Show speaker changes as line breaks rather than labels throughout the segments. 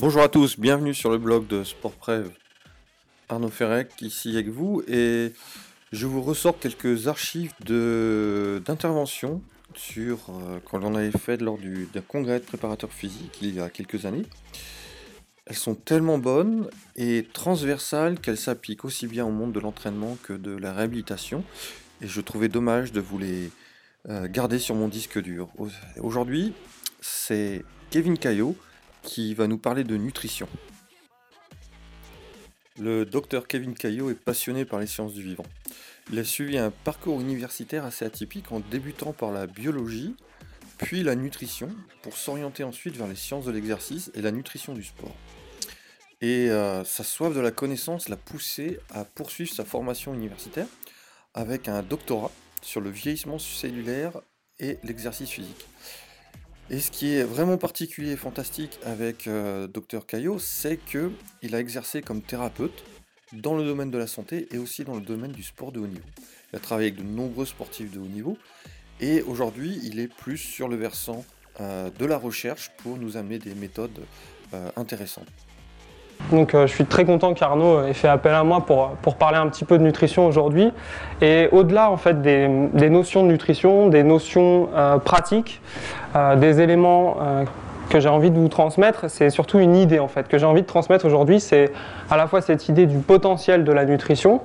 Bonjour à tous, bienvenue sur le blog de SportPrev. Arnaud Ferrec ici avec vous et je vous ressors quelques archives d'intervention sur euh, quand avait fait lors du, d'un congrès de préparateurs physiques il y a quelques années. Elles sont tellement bonnes et transversales qu'elles s'appliquent aussi bien au monde de l'entraînement que de la réhabilitation. Et je trouvais dommage de vous les euh, garder sur mon disque dur. Aujourd'hui, c'est Kevin Caillot qui va nous parler de nutrition. Le docteur Kevin Caillot est passionné par les sciences du vivant. Il a suivi un parcours universitaire assez atypique en débutant par la biologie, puis la nutrition, pour s'orienter ensuite vers les sciences de l'exercice et la nutrition du sport. Et euh, sa soif de la connaissance l'a poussé à poursuivre sa formation universitaire avec un doctorat sur le vieillissement cellulaire et l'exercice physique. Et ce qui est vraiment particulier et fantastique avec euh, Dr Caillot, c'est qu'il a exercé comme thérapeute dans le domaine de la santé et aussi dans le domaine du sport de haut niveau. Il a travaillé avec de nombreux sportifs de haut niveau et aujourd'hui il est plus sur le versant euh, de la recherche pour nous amener des méthodes euh, intéressantes.
Donc euh, je suis très content qu'Arnaud ait fait appel à moi pour, pour parler un petit peu de nutrition aujourd'hui. Et au-delà en fait des, notions de nutrition, des notions euh, pratiques, euh, des éléments que j'ai envie de vous transmettre, c'est surtout une idée en fait que j'ai envie de transmettre aujourd'hui. C'est à la fois cette idée du potentiel de la nutrition,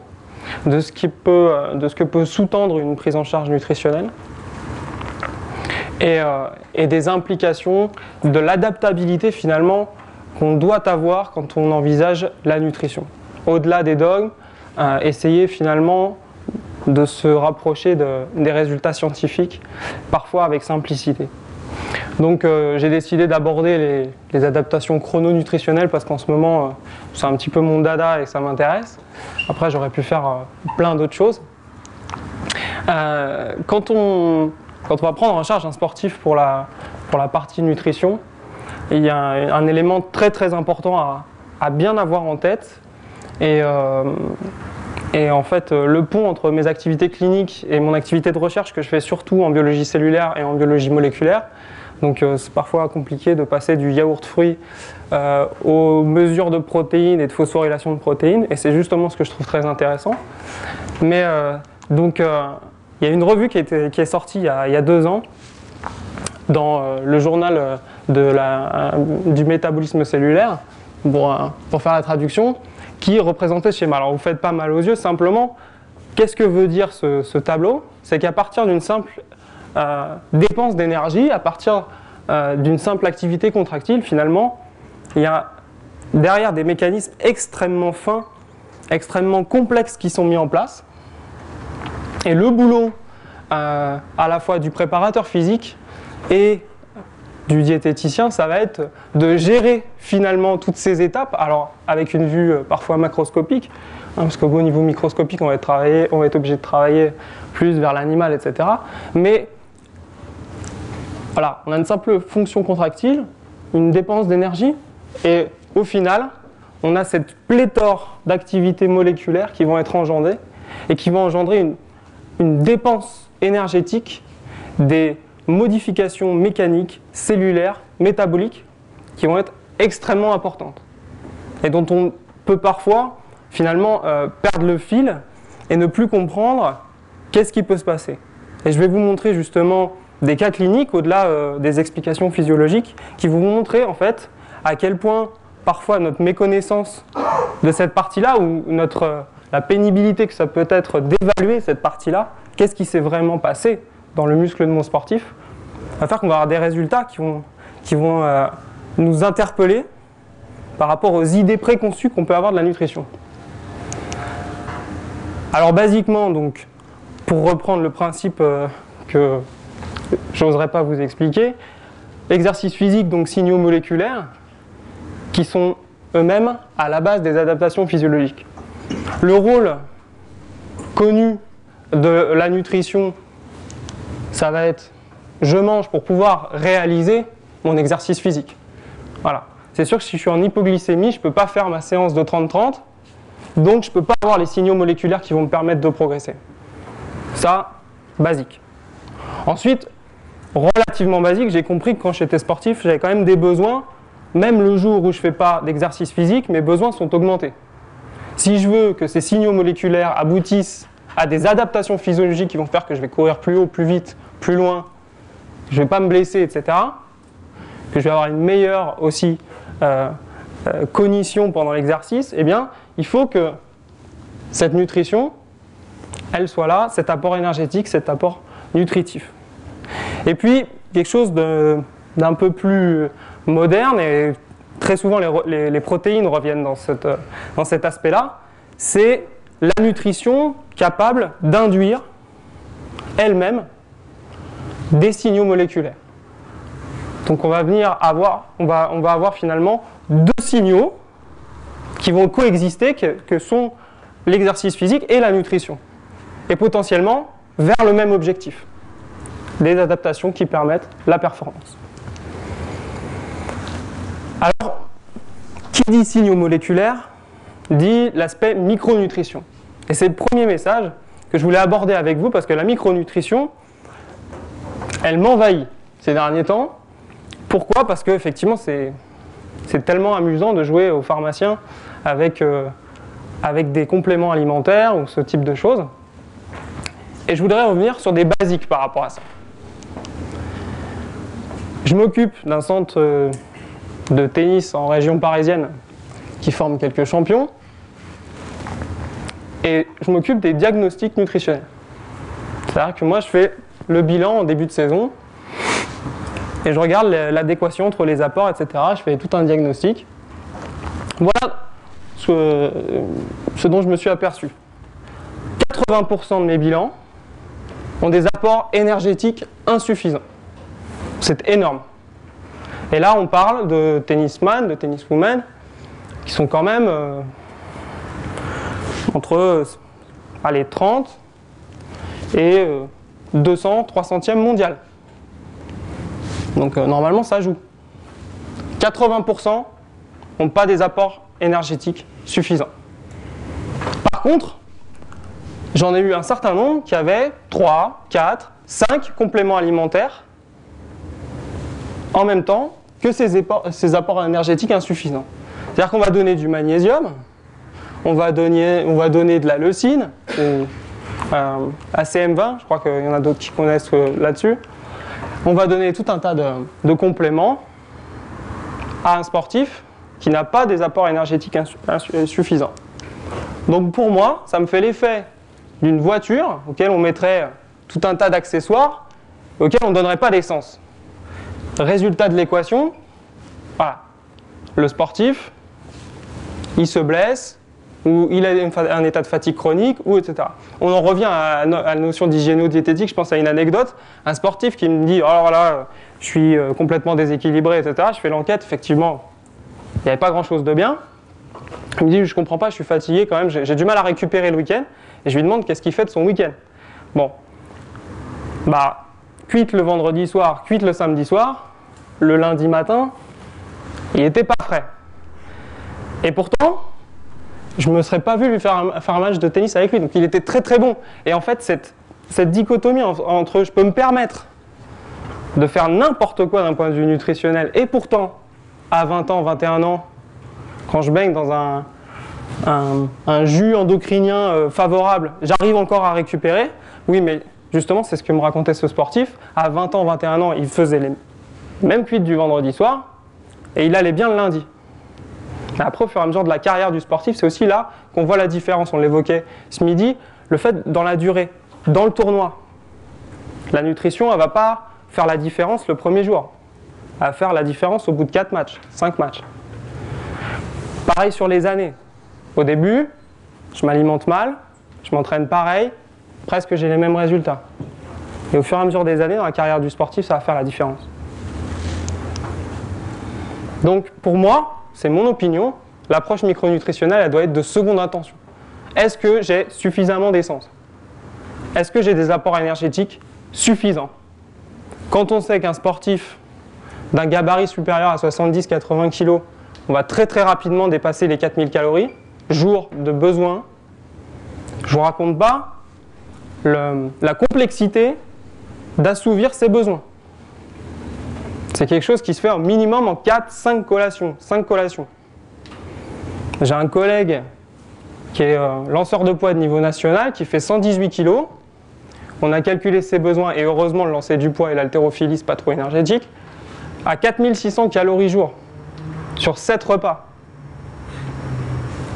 de ce, qui peut, de ce que peut sous-tendre une prise en charge nutritionnelle. Et, et des implications de l'adaptabilité finalement qu'on doit avoir quand on envisage la nutrition. Au-delà des dogmes, euh, essayer finalement de se rapprocher des résultats scientifiques, parfois avec simplicité. Donc euh, j'ai décidé d'aborder les, adaptations chrononutritionnelles parce qu'en ce moment euh, c'est un petit peu mon dada et ça m'intéresse. Après j'aurais pu faire plein d'autres choses. quand, on, va prendre en charge un sportif pour la partie nutrition, il y a un, élément très très important à, bien avoir en tête. Et, euh, en fait, le pont entre mes activités cliniques et mon activité de recherche que je fais surtout en biologie cellulaire et en biologie moléculaire, donc euh, c'est parfois compliqué de passer du yaourt fruit euh, aux mesures de protéines et de phosphorylation de protéines, et c'est justement ce que je trouve très intéressant. Mais donc il y a une revue qui, est sortie il y, a, deux ans dans le journal la, du métabolisme cellulaire, pour, pour, faire la traduction, qui représentait ce schéma. Alors vous faites pas mal aux yeux, simplement, qu'est-ce que veut dire ce, tableau? C'est qu'à partir d'une simple euh, dépense d'énergie, à partir euh, d'une simple activité contractile, finalement, il y a derrière des mécanismes extrêmement fins, extrêmement complexes qui sont mis en place. Et le boulot euh, à la fois du préparateur physique et du diététicien, ça va être de gérer finalement toutes ces étapes, alors avec une vue euh, parfois macroscopique, hein, parce qu'au niveau microscopique, on va, être obligé de travailler plus vers l'animal, etc. Mais voilà, on a une simple fonction contractile, une dépense d'énergie, et au final, on a cette pléthore d'activités moléculaires qui vont être engendrées et qui vont engendrer une dépense énergétique des modifications mécaniques, cellulaires, métaboliques, qui vont être extrêmement importantes. Et dont on peut parfois, finalement, euh, perdre le fil et ne plus comprendre qu'est-ce qui peut se passer. Et je vais vous montrer justement des cas cliniques, au-delà euh, des explications physiologiques, qui vous montrer en fait à quel point parfois notre méconnaissance de cette partie-là, ou notre, euh, la pénibilité que ça peut être d'évaluer cette partie-là, qu'est-ce qui s'est vraiment passé dans le muscle de mon sportif, va faire qu'on va avoir des résultats qui vont, euh, nous interpeller par rapport aux idées préconçues qu'on peut avoir de la nutrition. Alors basiquement, donc, pour reprendre le principe euh, que j'oserais pas vous expliquer, exercice physique, donc signaux moléculaires, qui sont eux-mêmes à la base des adaptations physiologiques. Le rôle connu de la nutrition ça va être je mange pour pouvoir réaliser mon exercice physique. Voilà. C'est sûr que si je suis en hypoglycémie, je ne peux pas faire ma séance de 30-30, donc je ne peux pas avoir les signaux moléculaires qui vont me permettre de progresser. Ça, basique. Ensuite, relativement basique, j'ai compris que quand j'étais sportif, j'avais quand même des besoins même le jour où je ne fais pas d'exercice physique, mes besoins sont augmentés. Si je veux que ces signaux moléculaires aboutissent à des adaptations physiologiques qui vont faire que je vais courir plus haut, plus vite, plus loin, je ne vais pas me blesser, etc., que je vais avoir une meilleure aussi euh, euh, cognition pendant l'exercice, eh bien, il faut que cette nutrition, elle soit là, cet apport énergétique, cet apport nutritif. Et puis, quelque chose d'un peu plus moderne, et très souvent les, protéines reviennent dans, dans cet aspect-là, c'est la nutrition capable d'induire elle-même des signaux moléculaires. Donc on va venir avoir, on va, on va avoir finalement deux signaux qui vont coexister, que, sont l'exercice physique et la nutrition. Et potentiellement vers le même objectif. Des adaptations qui permettent la performance. Alors, qui dit signaux moléculaires dit l'aspect micronutrition. Et c'est le premier message que je voulais aborder avec vous parce que la micronutrition, elle m'envahit ces derniers temps. Pourquoi? Parce qu'effectivement, c'est tellement amusant de jouer aux pharmaciens avec, euh, avec des compléments alimentaires ou ce type de choses. Et je voudrais revenir sur des basiques par rapport à ça. Je m'occupe d'un centre euh, de tennis en région parisienne qui forme quelques champions. Et je m'occupe des diagnostics nutritionnels. C'est-à-dire que moi, je fais le bilan en début de saison et je regarde l'adéquation entre les apports, etc. Je fais tout un diagnostic. Voilà ce, ce dont je me suis aperçu. 80% de mes bilans ont des apports énergétiques insuffisants. C'est énorme. Et là, on parle de tennisman, de tenniswoman, qui sont quand même euh, entre allez, 30 et 200, 300e mondial. Donc euh, normalement, ça joue. 80% n'ont pas des apports énergétiques suffisants. Par contre, j'en ai eu un certain nombre qui avaient 3, 4, 5 compléments alimentaires en même temps que ces apports énergétiques insuffisants. C'est-à-dire qu'on va donner du magnésium, on va donner, on va donner de la leucine, ACM20, je crois qu'il y en a d'autres qui connaissent euh, là-dessus. On va donner tout un tas de, compléments à un sportif qui n'a pas des apports énergétiques suffisants. Donc pour moi, ça me fait l'effet d'une voiture auquel on mettrait tout un tas d'accessoires auquel on ne donnerait pas d'essence. Résultat de l'équation. Le sportif, il se blesse, ou il a un état de fatigue chronique, ou etc. On en revient à, la notion d'hygiéno-diététique, je pense à une anecdote. Un sportif qui me dit Oh là, je suis euh, complètement déséquilibré, etc. Je fais l'enquête, effectivement, il n'y avait pas grand-chose de bien. Il me dit Je comprends pas, je suis fatigué quand même, j'ai du mal à récupérer le week-end. Et je lui demande qu'est-ce qu'il fait de son week-end? Bon, bah, cuite le vendredi soir, cuite le samedi soir, le lundi matin, il n'était pas frais. Et pourtant, je me serais pas vu lui faire un, match de tennis avec lui. Donc il était très très bon. Et en fait, cette, dichotomie entre je peux me permettre de faire n'importe quoi d'un point de vue nutritionnel, et pourtant, à 20 ans, 21 ans, quand je baigne dans un, un, jus endocrinien euh, favorable, j'arrive encore à récupérer. Oui, mais justement, c'est ce que me racontait ce sportif. À 20 ans, 21 ans, il faisait les mêmes cuites du vendredi soir, et il allait bien le lundi. Après, au fur et à mesure de la carrière du sportif, c'est aussi là qu'on voit la différence. On l'évoquait ce midi, le fait dans la durée, dans le tournoi. La nutrition, elle ne va pas faire la différence le premier jour. Elle va faire la différence au bout de 4 matchs, 5 matchs. Pareil sur les années. Au début, je m'alimente mal, je m'entraîne pareil, presque j'ai les mêmes résultats. Et au fur et à mesure des années, dans la carrière du sportif, ça va faire la différence. Donc pour moi, c'est mon opinion, l'approche micronutritionnelle, elle doit être de seconde intention. Est-ce que j'ai suffisamment d'essence? Est-ce que j'ai des apports énergétiques suffisants? Quand on sait qu'un sportif d'un gabarit supérieur à 70-80 kg, on va très très rapidement dépasser les 4000 calories, jour de besoin, je vous raconte pas la complexité d'assouvir ses besoins. C'est quelque chose qui se fait au minimum en 4-5 collations. 5 collations. J'ai un collègue qui est euh, lanceur de poids de niveau national, qui fait 118 kg. On a calculé ses besoins, et heureusement le lancer du poids et l'haltérophilie, pas trop énergétique, à 4600 calories jour, sur 7 repas.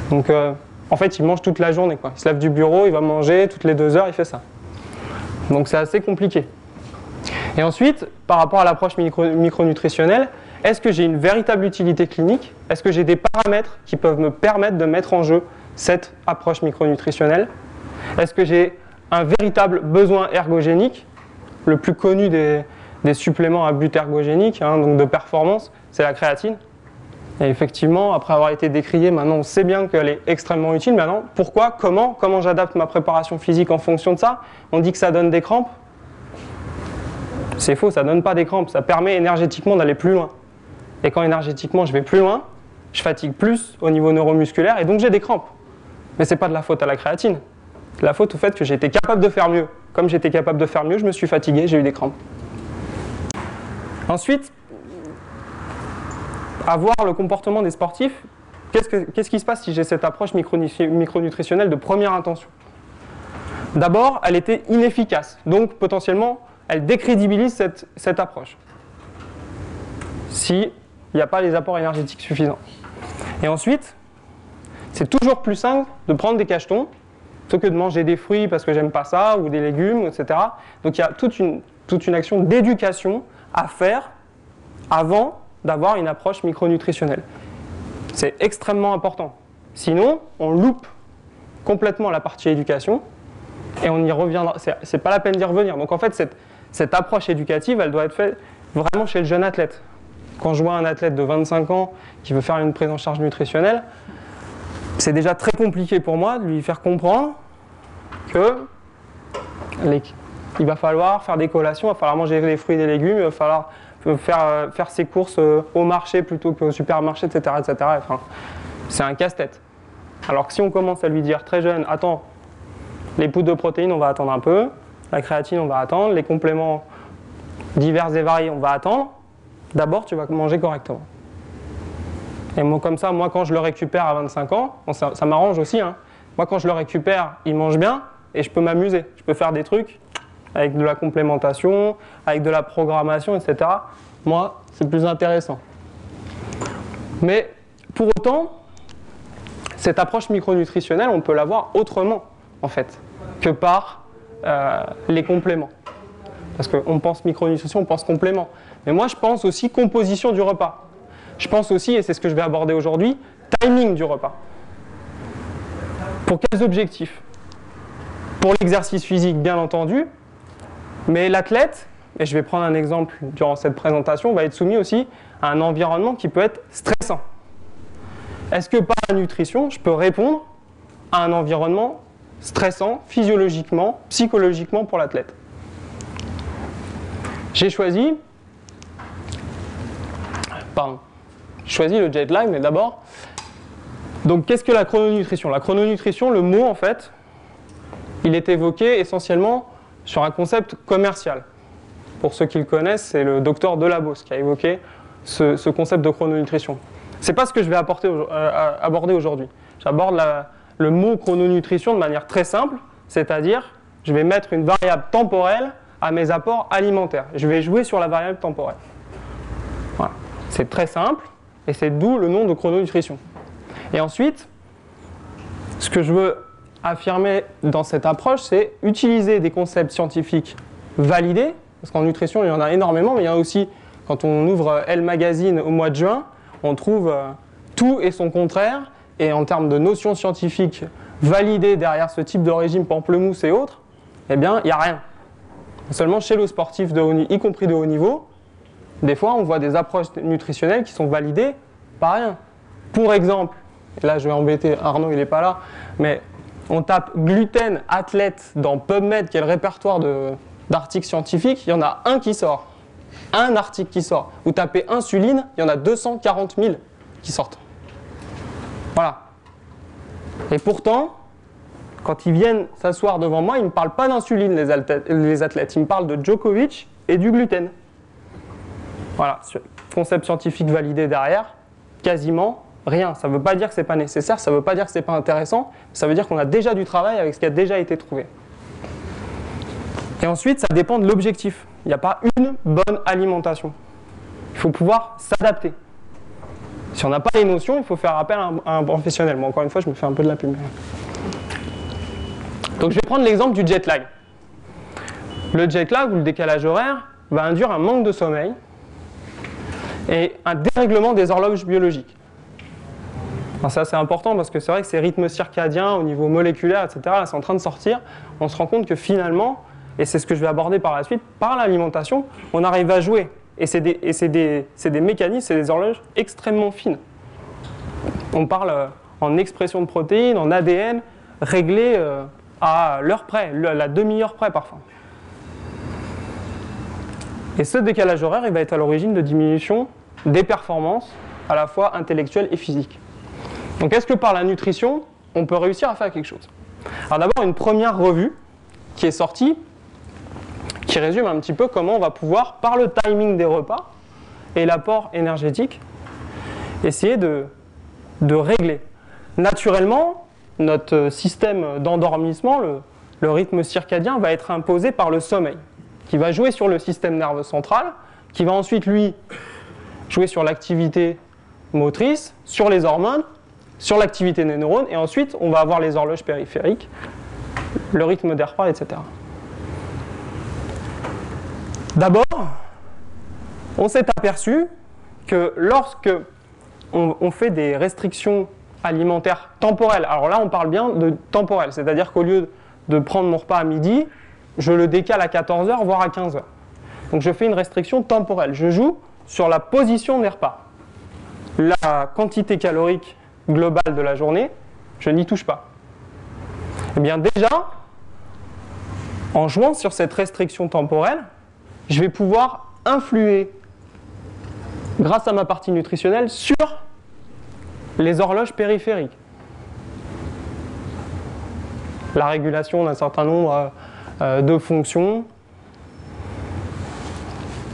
Donc euh, en fait, il mange toute la journée. Quoi. Il se lève du bureau, il va manger, toutes les deux heures, il fait ça. Donc c'est assez compliqué. Et ensuite, par rapport à l'approche micronutritionnelle, est-ce que j'ai une véritable utilité clinique? Est-ce que j'ai des paramètres qui peuvent me permettre de mettre en jeu cette approche micronutritionnelle? Est-ce que j'ai un véritable besoin ergogénique Le plus connu des, suppléments à but ergogénique, hein, donc de performance, c'est la créatine? Et effectivement, après avoir été décrié, maintenant on sait bien qu'elle est extrêmement utile. Maintenant, pourquoi? Comment? Comment j'adapte ma préparation physique en fonction de ça? On dit que ça donne des crampes. C'est faux, ça ne donne pas des crampes. Ça permet énergétiquement d'aller plus loin. Et quand énergétiquement je vais plus loin, je fatigue plus au niveau neuromusculaire et donc j'ai des crampes. Mais ce n'est pas de la faute à la créatine. C'est la faute au fait que été capable de faire mieux. Comme j'étais capable de faire mieux, je me suis fatigué, j'ai eu des crampes. Ensuite, avoir le comportement des sportifs, qu'est-ce, qui se passe si j'ai cette approche micronutritionnelle de première intention? D'abord, elle était inefficace, donc potentiellement, elle décrédibilise cette, cette approche. S'il n'y a pas les apports énergétiques suffisants. Et ensuite, c'est toujours plus simple de prendre des cachetons plutôt que de manger des fruits parce que j'aime pas ça, ou des légumes, etc. Donc il y a toute une, toute une action d'éducation à faire avant d'avoir une approche micronutritionnelle. C'est extrêmement important. Sinon, on loupe complètement la partie éducation et on y reviendra. C'est pas la peine d'y revenir. Donc en fait, cette, cette approche éducative, elle doit être faite vraiment chez le jeune athlète. Quand je vois un athlète de 25 ans qui veut faire une prise en charge nutritionnelle, c'est déjà très compliqué pour moi de lui faire comprendre que il va falloir faire des collations, il va falloir manger des fruits et des légumes, il va falloir faire, faire ses courses euh, au marché plutôt qu'au supermarché, etc. etc. Enfin, c'est un casse-tête. Alors que si on commence à lui dire très jeune, attends, les poudres de protéines, on va attendre un peu, la créatine, on va attendre, les compléments divers et variés, on va attendre, d'abord tu vas manger correctement. Et moi, comme ça, moi quand je le récupère à 25 ans, ça, m'arrange aussi, hein. moi quand je le récupère, il mange bien et je peux m'amuser, je peux faire des trucs avec de la complémentation, avec de la programmation, etc. Moi, c'est plus intéressant. Mais pour autant, cette approche micronutritionnelle, on peut l'avoir autrement, en fait, que par euh, les compléments. Parce qu'on pense micronutrition, on pense complément. Mais moi, je pense aussi composition du repas. Je pense aussi, et c'est ce que je vais aborder aujourd'hui, timing du repas. Pour quels objectifs? Pour l'exercice physique, bien entendu, mais l'athlète, et je vais prendre un exemple durant cette présentation, va être soumis aussi à un environnement qui peut être stressant. Est-ce que par la nutrition, je peux répondre à un environnement stressant physiologiquement, psychologiquement pour l'athlète J'ai choisi, pardon, choisi le jet lag, mais d'abord, donc qu'est-ce que la chrononutrition? La chrononutrition, le mot en fait, il est évoqué essentiellement sur un concept commercial. Pour ceux qui le connaissent, c'est le docteur Delabos qui a évoqué ce, concept de chrononutrition. Ce n'est pas ce que je vais euh, aborder aujourd'hui. J'aborde le mot chrononutrition de manière très simple, c'est-à-dire je vais mettre une variable temporelle à mes apports alimentaires. Je vais jouer sur la variable temporelle. C'est très simple et c'est d'où le nom de chrononutrition. Et ensuite, ce que je veux affirmer dans cette approche, c'est utiliser des concepts scientifiques validés, parce qu'en nutrition, il y en a énormément, mais il y en a aussi, quand on ouvre Elle Magazine au mois de juin, on trouve euh, tout et son contraire, et en termes de notions scientifiques validées derrière ce type de régime pamplemousse et autres, eh bien, il n'y a rien. Seulement chez le sportif, de haut, y compris de haut niveau, des fois, on voit des approches nutritionnelles qui sont validées par rien. Pour exemple, là je vais embêter Arnaud, il n'est pas là, mais on tape gluten athlète dans PubMed, qui est le répertoire d'articles scientifiques, il y en a un qui sort. Un article qui sort. Vous tapez insuline, il y en a 240 000 qui sortent. Voilà. Et pourtant, quand ils viennent s'asseoir devant moi, ils ne me parlent pas d'insuline, les, athlètes. Ils me parlent de Djokovic et du gluten. Voilà, concept scientifique validé derrière, quasiment rien. Ça ne veut pas dire que ce n'est pas nécessaire, ça ne veut pas dire que ce n'est pas intéressant, ça veut dire qu'on a déjà du travail avec ce qui a déjà été trouvé. Et ensuite, ça dépend de l'objectif. Il n'y a pas une bonne alimentation. Il faut pouvoir s'adapter. Si on n'a pas les notions, il faut faire appel à un, professionnel. Moi, encore une fois, je me fais un peu de la pub. Donc, je vais prendre l'exemple du jet lag. Le jet lag ou le décalage horaire va induire un manque de sommeil et un dérèglement des horloges biologiques. ça, c'est important parce que c'est vrai que ces rythmes circadiens au niveau moléculaire, etc., là, c'est en train de sortir. On se rend compte que finalement, et c'est ce que je vais aborder par la suite, par l'alimentation, on arrive à jouer. Et c'est des, mécanismes, c'est des horloges extrêmement fines. On parle euh, en expression de protéines, en ADN, réglé euh, à l'heure près, la demi-heure près parfois. Et ce décalage horaire, il va être à l'origine de diminution des performances, à la fois intellectuelles et physiques. Donc est-ce que par la nutrition, on peut réussir à faire quelque chose? Alors d'abord, une première revue qui est sortie qui résume un petit peu comment on va pouvoir, par le timing des repas et l'apport énergétique, essayer de, régler. Naturellement, notre système d'endormissement, le, le rythme circadien, va être imposé par le sommeil, qui va jouer sur le système nerveux central, qui va ensuite, lui, jouer sur l'activité motrice, sur les hormones, sur l'activité des neurones, et ensuite, on va avoir les horloges périphériques, le rythme des repas, etc. D'abord, on s'est aperçu que lorsque on, fait des restrictions alimentaires temporelles, alors là on parle bien de temporel, c'est-à-dire qu'au lieu de prendre mon repas à midi, je le décale à 14h, voire à 15h. Donc je fais une restriction temporelle. Je joue sur la position des repas. La quantité calorique globale de la journée, je n'y touche pas. Eh bien déjà, en jouant sur cette restriction temporelle, je vais pouvoir influer, grâce à ma partie nutritionnelle, sur les horloges périphériques. La régulation d'un certain nombre euh, de fonctions,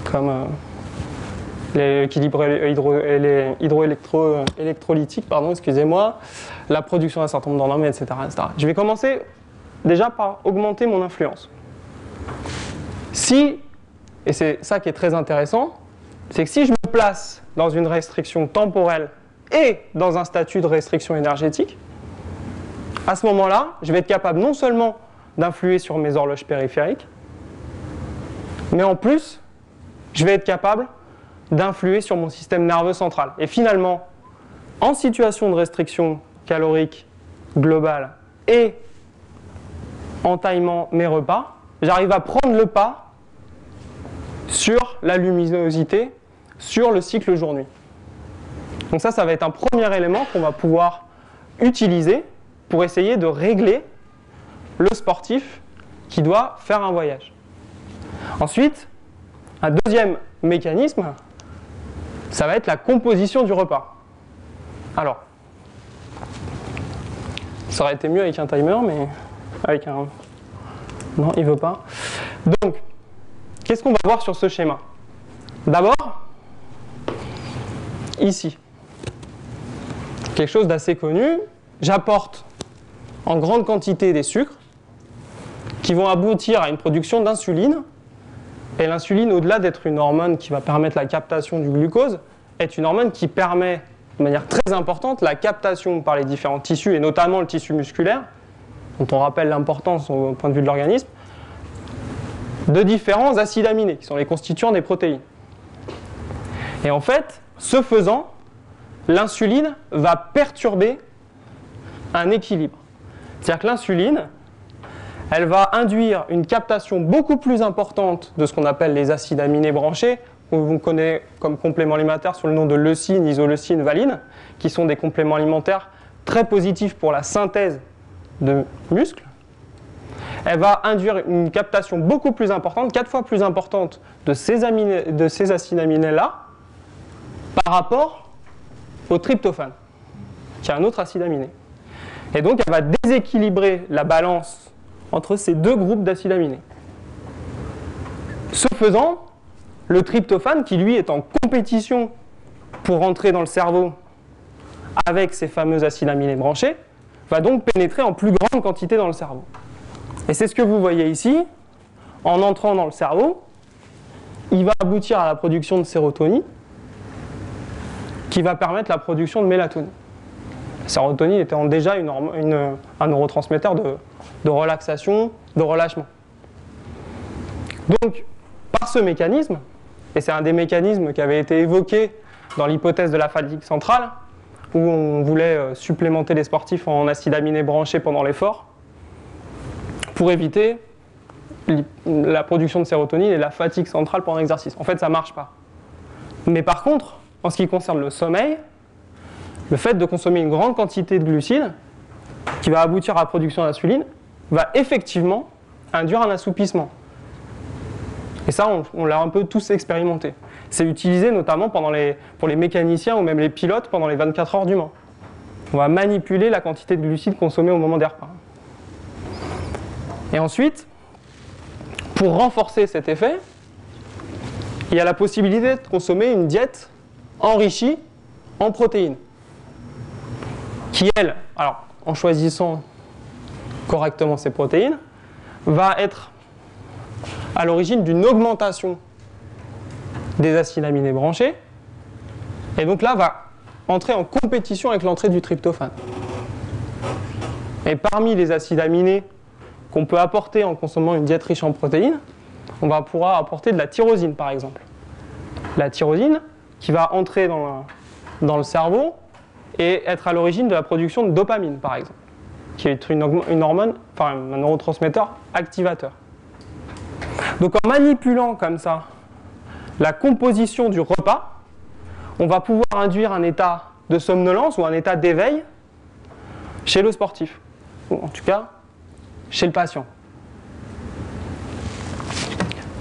comme euh, l'équilibre hydroélectrolytique, pardon, excusez-moi, la production d'un certain nombre d'hormones, etc., etc. Je vais commencer déjà par augmenter mon influence. Si et c'est ça qui est très intéressant, c'est que si je me place dans une restriction temporelle et dans un statut de restriction énergétique, à ce moment-là, je vais être capable non seulement d'influer sur mes horloges périphériques, mais en plus, je vais être capable d'influer sur mon système nerveux central. Et finalement, en situation de restriction calorique globale et en taillement mes repas, j'arrive à prendre le pas sur la luminosité, sur le cycle jour-nuit. Donc ça, ça va être un premier élément qu'on va pouvoir utiliser pour essayer de régler le sportif qui doit faire un voyage. Ensuite, un deuxième mécanisme, ça va être la composition du repas. Alors, ça aurait été mieux avec un timer, mais avec un... Non, il veut pas. Donc, Qu'est-ce qu'on va voir sur ce schéma? D'abord, ici, quelque chose d'assez connu, j'apporte en grande quantité des sucres qui vont aboutir à une production d'insuline. Et l'insuline, au-delà d'être une hormone qui va permettre la captation du glucose, est une hormone qui permet de manière très importante la captation par les différents tissus, et notamment le tissu musculaire, dont on rappelle l'importance au point de vue de l'organisme, de différents acides aminés, qui sont les constituants des protéines. Et en fait, ce faisant, l'insuline va perturber un équilibre. C'est-à-dire que l'insuline, elle va induire une captation beaucoup plus importante de ce qu'on appelle les acides aminés branchés, qu'on connaît comme compléments alimentaires sous le nom de leucine, isoleucine, valine, qui sont des compléments alimentaires très positifs pour la synthèse de muscles elle va induire une captation beaucoup plus importante, quatre fois plus importante de ces, aminés-là par rapport au tryptophane, qui est un autre acide aminé. Et donc elle va déséquilibrer la balance entre ces deux groupes d'acides aminés. Ce faisant, le tryptophane, qui lui est en compétition pour rentrer dans le cerveau avec ces fameux acides aminés branchés, va donc pénétrer en plus grande quantité dans le cerveau. Et c'est ce que vous voyez ici. En entrant dans le cerveau, il va aboutir à la production de sérotonine qui va permettre la production de mélatonine. La sérotonine étant déjà un neurotransmetteur de, de relaxation, de relâchement. Donc, par ce mécanisme, et c'est un des mécanismes qui avait été évoqué dans l'hypothèse de la fatigue centrale, où on voulait euh, supplémenter les sportifs en acides aminés branchés pendant l'effort, pour éviter la production de sérotonine et la fatigue centrale pendant l'exercice. En fait, ça ne marche pas. Mais par contre, en ce qui concerne le sommeil, le fait de consommer une grande quantité de glucides, qui va aboutir à la production d'insuline, va effectivement induire un assoupissement. Et ça, on, l'a un peu tous expérimenté. C'est utilisé notamment pour les mécaniciens ou même les pilotes pendant les 24 heures du Mans. On va manipuler la quantité de glucides consommés au moment des repas. Et ensuite, pour renforcer cet effet, il y a la possibilité de consommer une diète enrichie en protéines. Qui, elle, alors en choisissant correctement ces protéines, va être à l'origine d'une augmentation des acides aminés branchés, et donc là va entrer en compétition avec l'entrée du tryptophane. Et parmi les acides aminés qu'on peut apporter en consommant une diète riche en protéines, on va pouvoir apporter de la tyrosine par exemple. La tyrosine qui va entrer dans le cerveau et être à l'origine de la production de dopamine par exemple qui est une, hormone, enfin un neurotransmetteur activateur. Donc en manipulant comme ça la composition du repas, on va pouvoir induire un état de somnolence ou un état d'éveil chez le sportif, ou en tout cas chez le patient.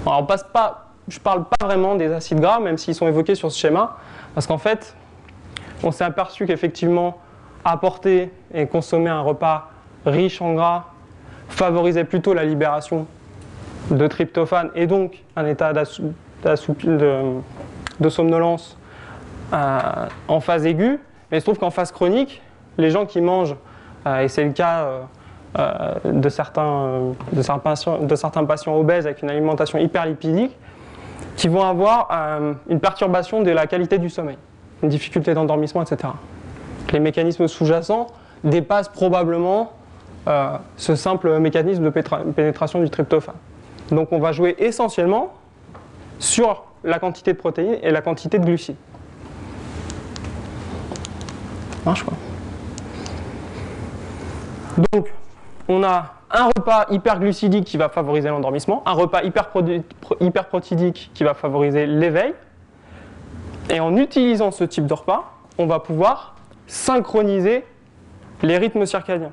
Alors je ne parle pas vraiment des acides gras, même s'ils sont évoqués sur ce schéma, parce qu'en fait, on s'est aperçu qu'effectivement, apporter et consommer un repas riche en gras favorisait plutôt la libération de tryptophane et donc un état de, de, somnolence euh, en phase aiguë. Mais il se trouve qu'en phase chronique, les gens qui mangent, euh, et c'est le cas euh, de, certains, de, certains patients, de certains patients obèses avec une alimentation hyperlipidique, qui vont avoir une perturbation de la qualité du sommeil, une difficulté d'endormissement, etc les mécanismes sous-jacents dépassent probablement euh, ce simple mécanisme de pénétration du tryptophane. Donc on va jouer essentiellement sur la quantité de protéines et la quantité de glucides. Marche quoi. Donc on a un repas hyperglucidique qui va favoriser l'endormissement, un repas hyperprotidique qui va favoriser l'éveil. Et en utilisant ce type de repas, on va pouvoir synchroniser les rythmes circadiens.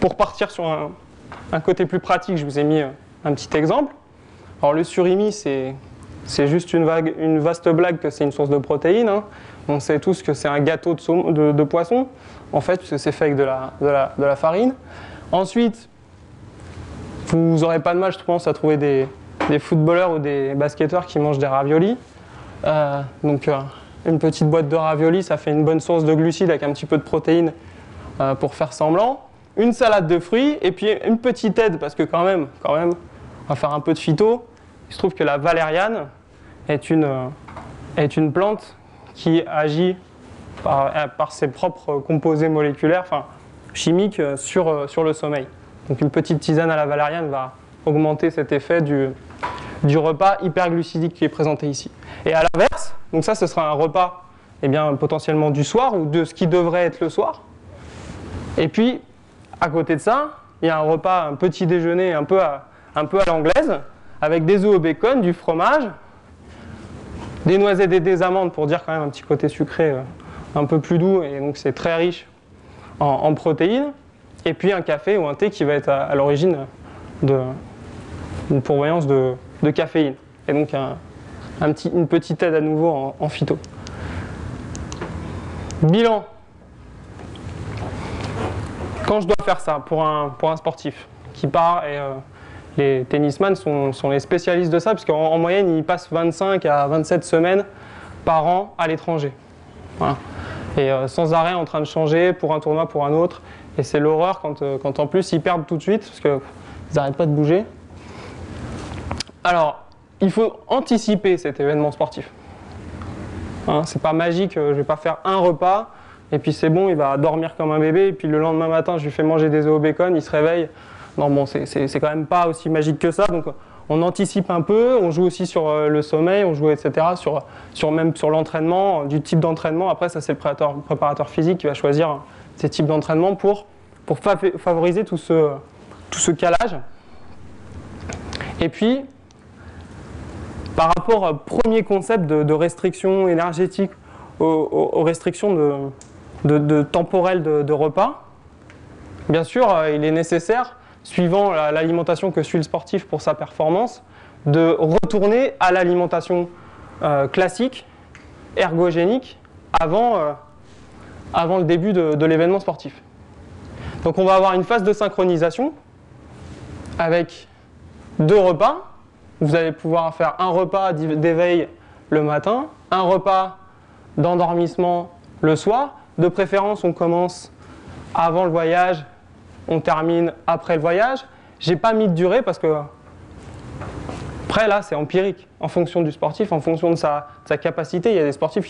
Pour partir sur un, côté plus pratique, je vous ai mis un petit exemple. Alors le surimi, c'est, juste une, vaste blague que c'est une source de protéines. Hein. On sait tous que c'est un gâteau de, poisson, en fait, c'est fait avec de la, farine. Ensuite, vous n'aurez pas de mal, je pense, à trouver des, footballeurs ou des basketteurs qui mangent des raviolis. Euh, donc, euh, une petite boîte de raviolis, ça fait une bonne source de glucides avec un petit peu de protéines euh, pour faire semblant. Une salade de fruits et puis une petite aide parce que quand même, quand même, on va faire un peu de phyto. Il se trouve que la valériane est une, plante qui agit par, ses propres composés moléculaires, chimiques, sur, sur le sommeil. Donc une petite tisane à la valériane va augmenter cet effet du, du repas hyperglucidique qui est présenté ici. Et à l'inverse, donc ça ce sera un repas eh bien, potentiellement du soir ou de ce qui devrait être le soir. Et puis, à côté de ça, il y a un repas, un petit déjeuner un peu à, un peu à l'anglaise, avec des œufs au bacon, du fromage, des noisettes et des amandes pour dire quand même un petit côté sucré euh, un peu plus doux, et donc c'est très riche en, protéines, et puis un café ou un thé qui va être à, l'origine d'une pourvoyance de, caféine. Et donc une petite aide à nouveau en, phyto. Bilan. Quand je dois faire ça pour un, sportif qui part et, euh, les tennisman sont, les spécialistes de ça, puisqu'en en moyenne, ils passent 25 à 27 semaines par an à l'étranger. Et euh, sans arrêt en train de changer pour un tournoi, pour un autre. Et c'est l'horreur quand, euh, quand, en plus ils perdent tout de suite, parce qu'ils n'arrêtent pas de bouger. Alors, il faut anticiper cet événement sportif. Hein, c'est pas magique, euh, je vais pas faire un repas, et puis c'est bon, il va dormir comme un bébé, et puis le lendemain matin, je lui fais manger des œufs au bacon, il se réveille. Non, bon, c'est quand même pas aussi magique que ça. Donc, on anticipe un peu, on joue aussi sur euh, le sommeil, on joue, etc., sur, même sur l'entraînement, du type d'entraînement. Après, ça, c'est le préparateur, physique qui va choisir ces types d'entraînement pour, favoriser tout ce, calage. Et puis, par rapport au premier concept de, restriction énergétique, aux, restrictions de, de, temporel de, repas, bien sûr, euh, il est nécessaire suivant l'alimentation que suit le sportif pour sa performance, de retourner à l'alimentation euh, classique, ergogénique, avant, euh, avant le début de, l'événement sportif. Donc on va avoir une phase de synchronisation avec deux repas. Vous allez pouvoir faire un repas d'éveil le matin, un repas d'endormissement le soir. De préférence, on commence avant le voyage on termine après le voyage. J'ai pas mis de durée parce que après là c'est empirique en fonction du sportif, en fonction de sa, capacité. Il y a des sportifs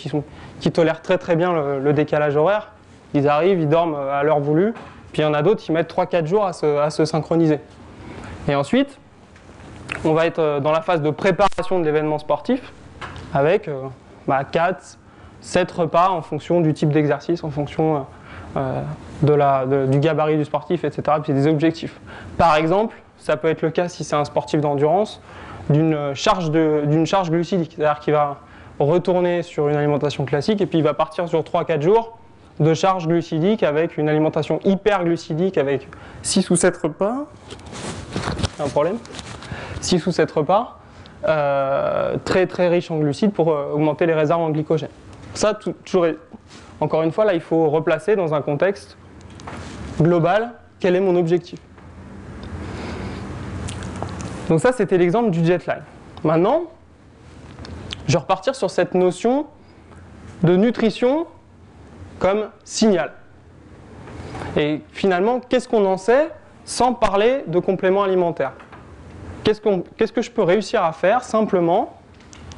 qui, tolèrent très très bien le, décalage horaire. Ils arrivent, ils dorment à l'heure voulue. Puis il y en a d'autres qui mettent 3-4 jours à se, synchroniser. Et ensuite, on va être euh, dans la phase de préparation de l'événement sportif avec 4, euh, 7 bah, repas en fonction du type d'exercice, en fonction euh, de du gabarit du sportif, etc. Puis des objectifs. Par exemple, ça peut être le cas si c'est un sportif d'endurance, d'une charge, charge glucidique. C'est-à-dire qu'il va retourner sur une alimentation classique et puis il va partir sur 3-4 jours de charge glucidique avec une alimentation hyperglucidique avec 6 ou 7 repas. Un problème 6 ou 7 repas. Euh, très très riche en glucides pour euh, augmenter les réserves en glycogène. Ça, toujours encore une fois, là, il faut replacer dans un contexte global quel est mon objectif. Donc ça, c'était l'exemple du jetline. Maintenant, je vais repartir sur cette notion de nutrition comme signal. Et finalement, qu'est-ce qu'on en sait sans parler de compléments alimentaires? Qu'est-ce que je peux réussir à faire simplement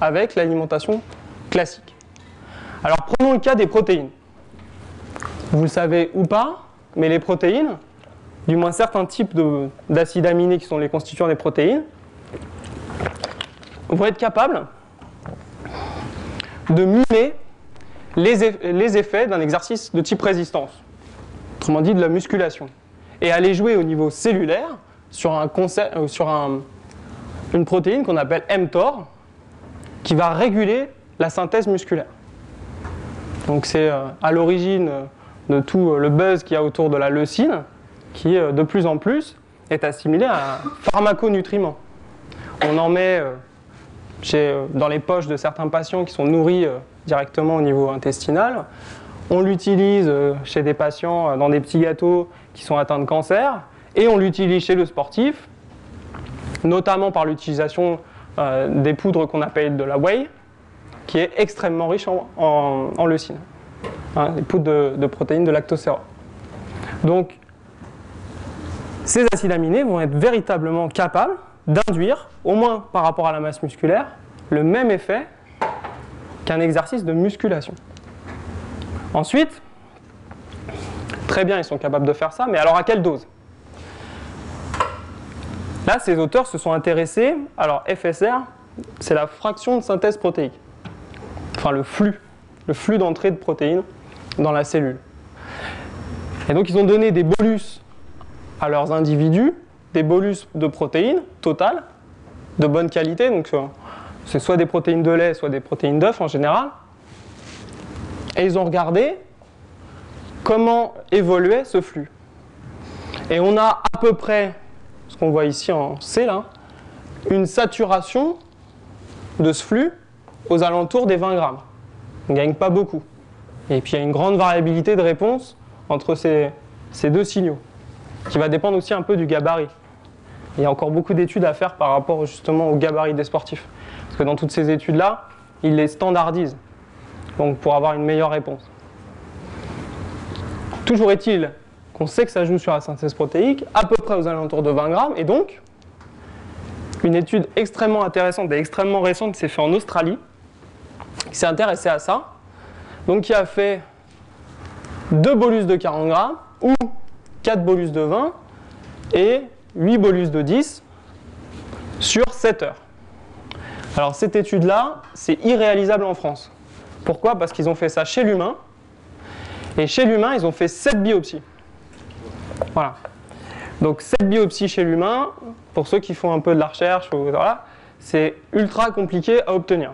avec l'alimentation classique? Alors prenons le cas des protéines. Vous le savez ou pas, mais les protéines, du moins certains types d'acides aminés qui sont les constituants des protéines, vont être capables de mimer les, effets d'un exercice de type résistance, autrement dit de la musculation, et aller jouer au niveau cellulaire sur, euh, sur une protéine qu'on appelle mTOR, qui va réguler la synthèse musculaire. Donc c'est euh, à l'origine euh, de tout euh, le buzz qu'il y a autour de la leucine, qui de plus en plus est assimilé à un pharmaconutriment. On en met dans les poches de certains patients qui sont nourris directement au niveau intestinal. On l'utilise chez des patients dans des petits gâteaux qui sont atteints de cancer. Et on l'utilise chez le sportif, notamment par l'utilisation des poudres qu'on appelle de la whey, qui est extrêmement riche en, leucine, hein, les poudres de, protéines de lactocéra. Donc, ces acides aminés vont être véritablement capables d'induire, au moins par rapport à la masse musculaire, le même effet qu'un exercice de musculation. Ensuite, très bien, ils sont capables de faire ça, mais alors à quelle dose? Là, ces auteurs se sont intéressés, alors FSR, c'est la fraction de synthèse protéique enfin le flux, le flux d'entrée de protéines dans la cellule. Et donc ils ont donné des bolus à leurs individus, des bolus de protéines totales, de bonne qualité, donc euh, c'est soit des protéines de lait, soit des protéines d'œufs en général. Et ils ont regardé comment évoluait ce flux. Et on a à peu près, ce qu'on voit ici en C là, une saturation de ce flux aux alentours des 20 grammes. On ne gagne pas beaucoup. Et puis il y a une grande variabilité de réponse entre ces, ces deux signaux, qui va dépendre aussi un peu du gabarit. Il y a encore beaucoup d'études à faire par rapport justement au gabarit des sportifs. Parce que dans toutes ces études-là, ils les standardisent. Donc pour avoir une meilleure réponse. Toujours est-il qu'on sait que ça joue sur la synthèse protéique, à peu près aux alentours de 20 grammes, et donc une étude extrêmement intéressante et extrêmement récente s'est faite en Australie, qui s'est intéressée à ça, donc qui a fait deux bolus de 40 grammes ou 4 bolus de 20 et 8 bolus de 10 sur 7 heures. Alors cette étude-là, c'est irréalisable en France. Pourquoi? Parce qu'ils ont fait ça chez l'humain. Et chez l'humain, ils ont fait 7 biopsies. Voilà. Donc 7 biopsies chez l'humain, pour ceux qui font un peu de la recherche, voilà, c'est ultra compliqué à obtenir.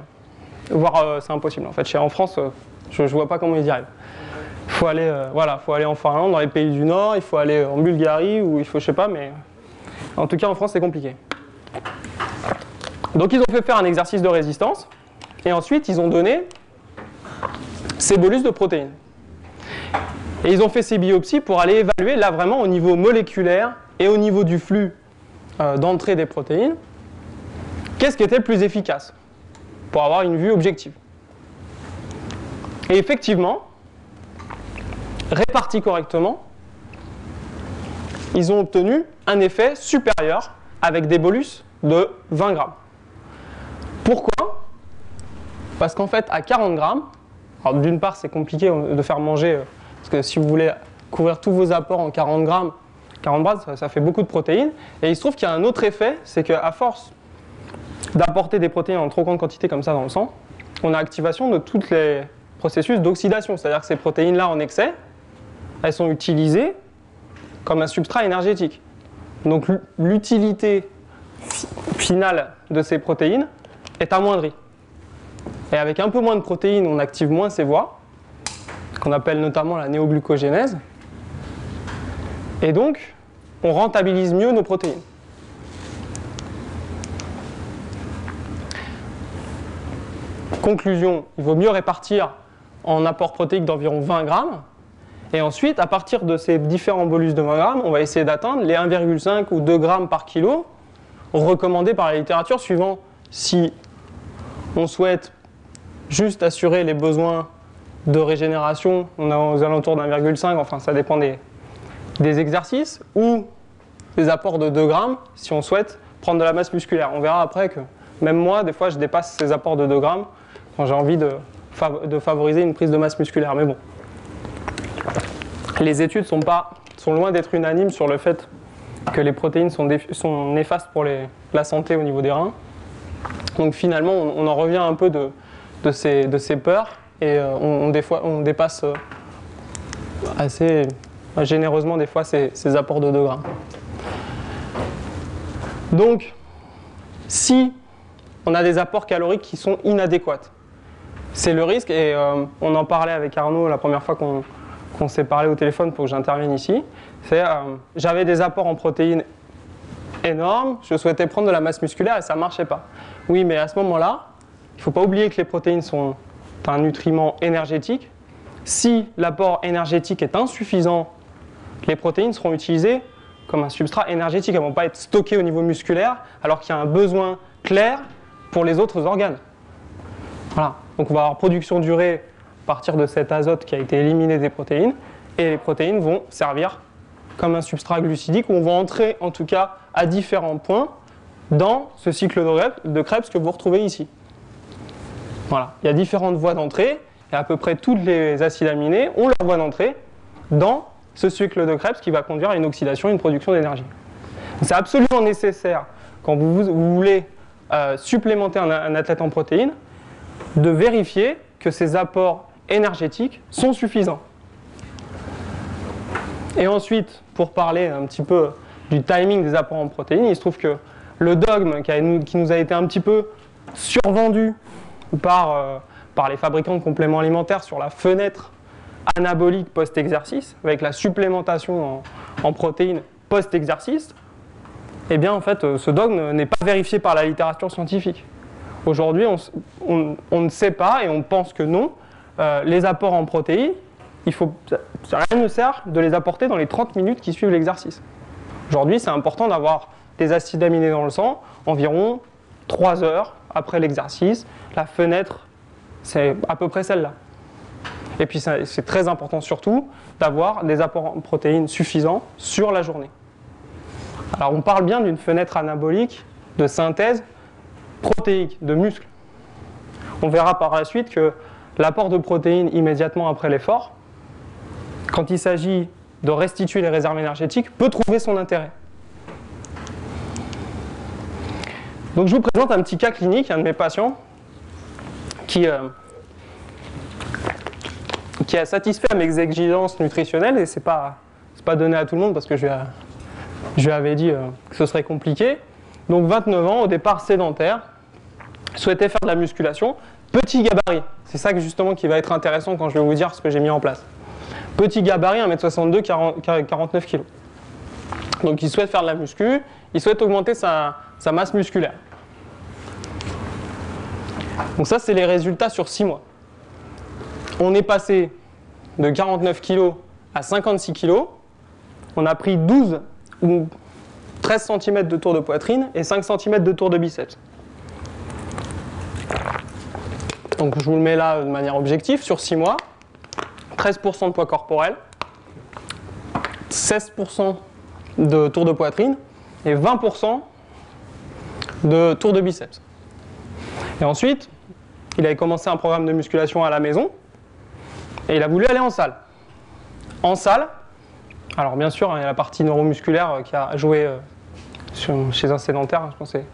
Voire euh, c'est impossible. En fait, en France, euh, je ne vois pas comment ils y arrivent. Il faut aller, euh, faut aller en Finlande, dans les pays du Nord, il faut aller en Bulgarie, ou il faut, je sais pas, mais en tout cas en France, c'est compliqué. Donc ils ont fait faire un exercice de résistance, et ensuite ils ont donné ces bolus de protéines. Et ils ont fait ces biopsies pour aller évaluer là vraiment au niveau moléculaire et au niveau du flux d'entrée des protéines, qu'est-ce qui était le plus efficace pour avoir une vue objective. Et effectivement, répartis correctement, ils ont obtenu un effet supérieur avec des bolus de 20 grammes. Pourquoi? Parce qu'en fait, à 40 grammes, d'une part, c'est compliqué de faire manger, euh, parce que si vous voulez couvrir tous vos apports en 40 grammes, 40 grammes, ça, ça fait beaucoup de protéines. Et il se trouve qu'il y a un autre effet, c'est qu'à force d'apporter des protéines en trop grande quantité comme ça dans le sang, on a activation de tous les processus d'oxydation. C'est-à-dire que ces protéines-là en excès, elles sont utilisées comme un substrat énergétique. Donc l'utilité finale de ces protéines est amoindrie. Et avec un peu moins de protéines, on active moins ces voies, qu'on appelle notamment la néoglucogénèse. Et donc, on rentabilise mieux nos protéines. Conclusion, il vaut mieux répartir en apport protéique d'environ 20 grammes. Et ensuite, à partir de ces différents bolus de 20 grammes, on va essayer d'atteindre les 1,5 ou 2 grammes par kilo recommandés par la littérature suivant si on souhaite juste assurer les besoins de régénération, on a aux alentours d'1,5, enfin ça dépend des, des exercices, ou des apports de 2 grammes si on souhaite prendre de la masse musculaire. On verra après que même moi, des fois, je dépasse ces apports de 2 grammes j'ai envie de, favoriser une prise de masse musculaire. Mais bon, les études sont, loin d'être unanimes sur le fait que les protéines sont, néfastes pour la santé au niveau des reins. Donc finalement, on, en revient un peu de, ces, peurs et euh, on, des fois, on dépasse euh, assez généreusement des fois ces, ces apports de 2 grammes. Donc, si on a des apports caloriques qui sont inadéquats, c'est le risque, et euh, on en parlait avec Arnaud la première fois qu'on s'est parlé au téléphone pour que j'intervienne ici, c'est euh, j'avais des apports en protéines énormes, je souhaitais prendre de la masse musculaire et ça ne marchait pas. Oui, mais à ce moment-là, il ne faut pas oublier que les protéines sont un nutriment énergétique. Si l'apport énergétique est insuffisant, les protéines seront utilisées comme un substrat énergétique. Elles ne vont pas être stockées au niveau musculaire alors qu'il y a un besoin clair pour les autres organes. Voilà. Donc on va avoir production durée à partir de cet azote qui a été éliminé des protéines et les protéines vont servir comme un substrat glucidique où on va entrer en tout cas à différents points dans ce cycle de Krebs que vous retrouvez ici. Voilà, il y a différentes voies d'entrée et à peu près tous les acides aminés ont leur voie d'entrée dans ce cycle de Krebs qui va conduire à une oxydation une production d'énergie. C'est absolument nécessaire quand vous, voulez euh, supplémenter un, athlète en protéines de vérifier que ces apports énergétiques sont suffisants. Et ensuite, pour parler un petit peu du timing des apports en protéines, il se trouve que le dogme qui, nous a été un petit peu survendu par, euh, par les fabricants de compléments alimentaires sur la fenêtre anabolique post-exercice, avec la supplémentation en, protéines post-exercice, eh bien en fait euh, ce dogme n'est pas vérifié par la littérature scientifique. Aujourd'hui, on, ne sait pas et on pense que non. Euh, les apports en protéines, ça, rien ne sert de les apporter dans les 30 minutes qui suivent l'exercice. Aujourd'hui, c'est important d'avoir des acides aminés dans le sang environ 3 heures après l'exercice. La fenêtre, c'est à peu près celle-là. Et puis c'est très important surtout d'avoir des apports en protéines suffisants sur la journée. Alors on parle bien d'une fenêtre anabolique de synthèse protéique, de muscle. On verra par la suite que l'apport de protéines immédiatement après l'effort, quand il s'agit de restituer les réserves énergétiques, peut trouver son intérêt. Donc je vous présente un petit cas clinique, un de mes patients qui, euh, a satisfait à mes exigences nutritionnelles et c'est pas pas donné à tout le monde parce que je lui, je lui avais dit euh, que ce serait compliqué. Donc 29 ans, au départ sédentaire, souhaitait faire de la musculation, petit gabarit. C'est ça que justement qui va être intéressant quand je vais vous dire ce que j'ai mis en place. Petit gabarit, 1m62, 49 kg. Donc il souhaite faire de la muscu, il souhaite augmenter sa, masse musculaire. Donc ça, c'est les résultats sur 6 mois. On est passé de 49 kg à 56 kg. On a pris 12 ou 13 cm de tour de poitrine et 5 cm de tour de biceps. Donc je vous le mets là de manière objective sur 6 mois. 13% de poids corporel, 16% de tour de poitrine et 20% de tour de biceps. Et ensuite, il avait commencé un programme de musculation à la maison et il a voulu aller en salle. En salle, alors bien sûr, il y a la partie neuromusculaire euh, qui a joué chez un sédentaire, je pensais.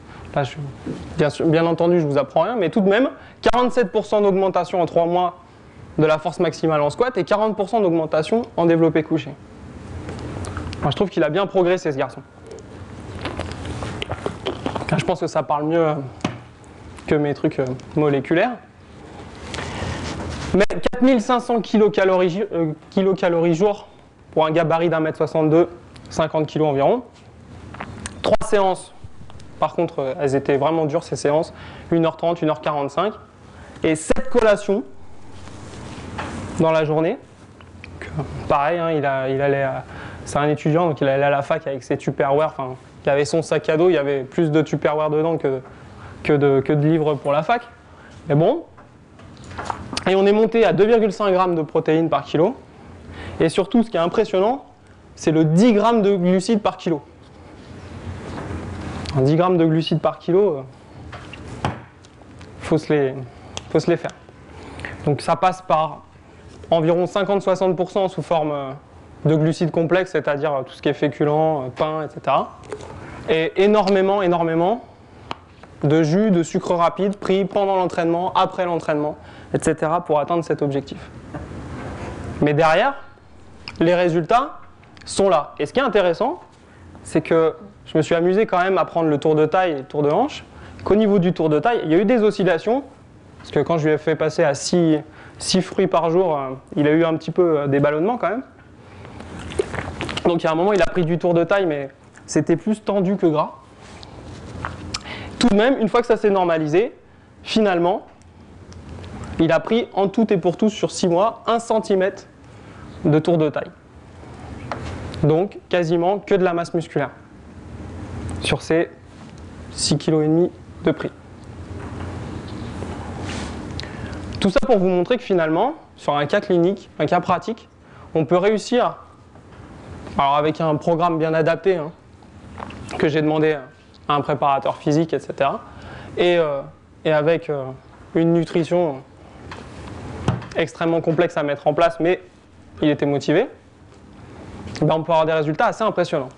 bien, bien, entendu, je vous apprends rien, mais tout de même, 47% d'augmentation en 3 mois de la force maximale en squat et 40% d'augmentation en développé couché. Je trouve qu'il a bien progressé ce garçon. Je pense que ça parle mieux euh, que mes trucs euh, moléculaires. Mais 4500 kilocalories, euh, kilocalories jour pour un gabarit d'un mètre 62, 50 kg environ. Séances, par contre, euh, elles étaient vraiment dures ces séances, 1h30, 1h45. Et 7 collations dans la journée. pareil, hein, il, a, il allait c'est un étudiant, donc il allait à la fac avec ses Tupperware. Enfin, il avait son sac à dos, il y avait plus de Tupperware dedans que, que de, livres pour la fac. Mais bon. Et on est monté à 2,5 grammes de protéines par kilo. Et surtout, ce qui est impressionnant, c'est le 10 grammes de glucides par kilo. 10 grammes de glucides par kilo, il euh, faut, se les, faut se les faire. Donc ça passe par environ 50-60% sous forme euh, de glucides complexes, c'est-à-dire euh, tout ce qui est féculent, pain, etc. Et énormément, énormément de jus, de sucre rapide pris pendant l'entraînement, après l'entraînement, etc. pour atteindre cet objectif. Mais derrière, les résultats sont là. Et ce qui est intéressant, c'est que je me suis amusé quand même à prendre le tour de taille et le tour de hanche, qu'au niveau du tour de taille, il y a eu des oscillations, parce que quand je lui ai fait passer à 6, fruits par jour, euh, il a eu un petit peu euh, des ballonnements quand même. Donc il y a un moment, il a pris du tour de taille, mais c'était plus tendu que gras tout de même, une fois que ça s'est normalisé, finalement, il a pris en tout et pour tout sur 6 mois 1 cm de tour de taille. Donc quasiment que de la masse musculaire sur ces 6,5 kg de prix. Tout ça pour vous montrer que finalement, sur un cas clinique, un cas pratique, on peut réussir, alors avec un programme bien adapté, hein, que j'ai demandé un préparateur physique, etc. Et, euh, et avec euh, une nutrition extrêmement complexe à mettre en place, mais il était motivé, ben on peut avoir des résultats assez impressionnants.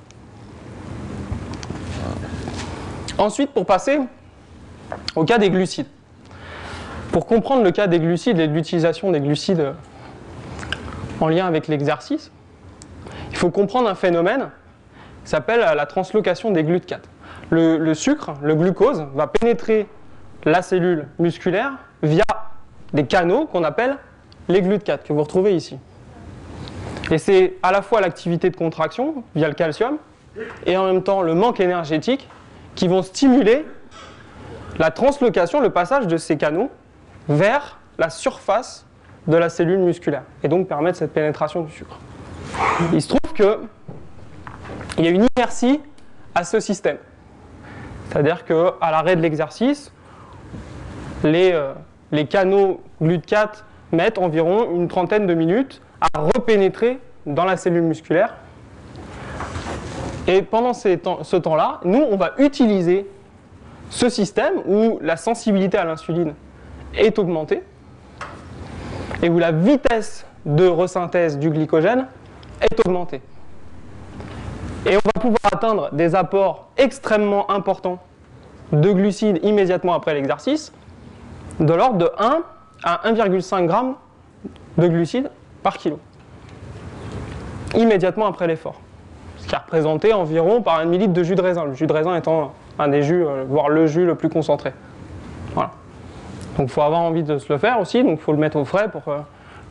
Ensuite, pour passer au cas des glucides. Pour comprendre le cas des glucides et l'utilisation des glucides en lien avec l'exercice, il faut comprendre un phénomène qui s'appelle la translocation des GLUT 4 le, sucre, le glucose, va pénétrer la cellule musculaire via des canaux qu'on appelle les GLUT4 que vous retrouvez ici. Et c'est à la fois l'activité de contraction via le calcium et en même temps le manque énergétique qui vont stimuler la translocation, le passage de ces canaux vers la surface de la cellule musculaire et donc permettre cette pénétration du sucre. Il se trouve qu'il y a une inertie à ce système. C'est-à-dire qu'à l'arrêt de l'exercice, les, euh, les canaux GLUT4 mettent environ une trentaine de minutes à repénétrer dans la cellule musculaire. Et pendant ce temps-là, nous, on va utiliser ce système où la sensibilité à l'insuline est augmentée et où la vitesse de resynthèse du glycogène est augmentée. Et on va pouvoir atteindre des apports extrêmement importants de glucides immédiatement après l'exercice, de l'ordre de 1 à 1,5 g de glucides par kilo, immédiatement après l'effort. Qui est représenté environ par un millilitre de jus de raisin, le jus de raisin étant un des jus, euh, voire le jus le plus concentré. Voilà. Donc il faut avoir envie de se le faire aussi, donc il faut le mettre au frais pour euh,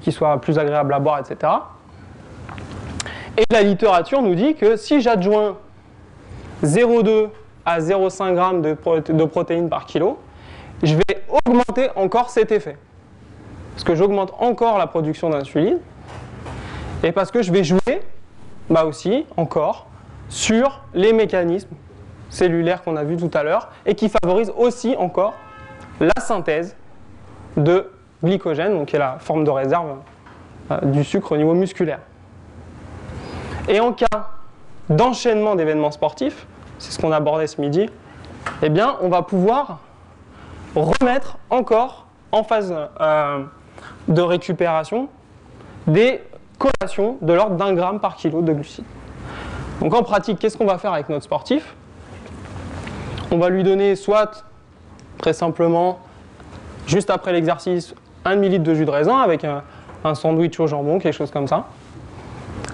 qu'il soit plus agréable à boire, etc. Et la littérature nous dit que si j'adjoins 0,2 à 0,5 g de, protéines par kilo, je vais augmenter encore cet effet. Parce que j'augmente encore la production d'insuline. Et parce que je vais jouer, bah aussi, encore, sur les mécanismes cellulaires qu'on a vus tout à l'heure et qui favorisent aussi encore la synthèse de glycogène, donc qui est la forme de réserve euh, du sucre au niveau musculaire. Et en cas d'enchaînement d'événements sportifs, c'est ce qu'on abordait ce midi, eh bien, on va pouvoir remettre encore en phase euh, de récupération des collations de l'ordre d'un gramme par kilo de glucides. Donc en pratique, qu'est-ce qu'on va faire avec notre sportif? On va lui donner soit, très simplement, juste après l'exercice, un millilitre de jus de raisin avec un, sandwich au jambon, quelque chose comme ça.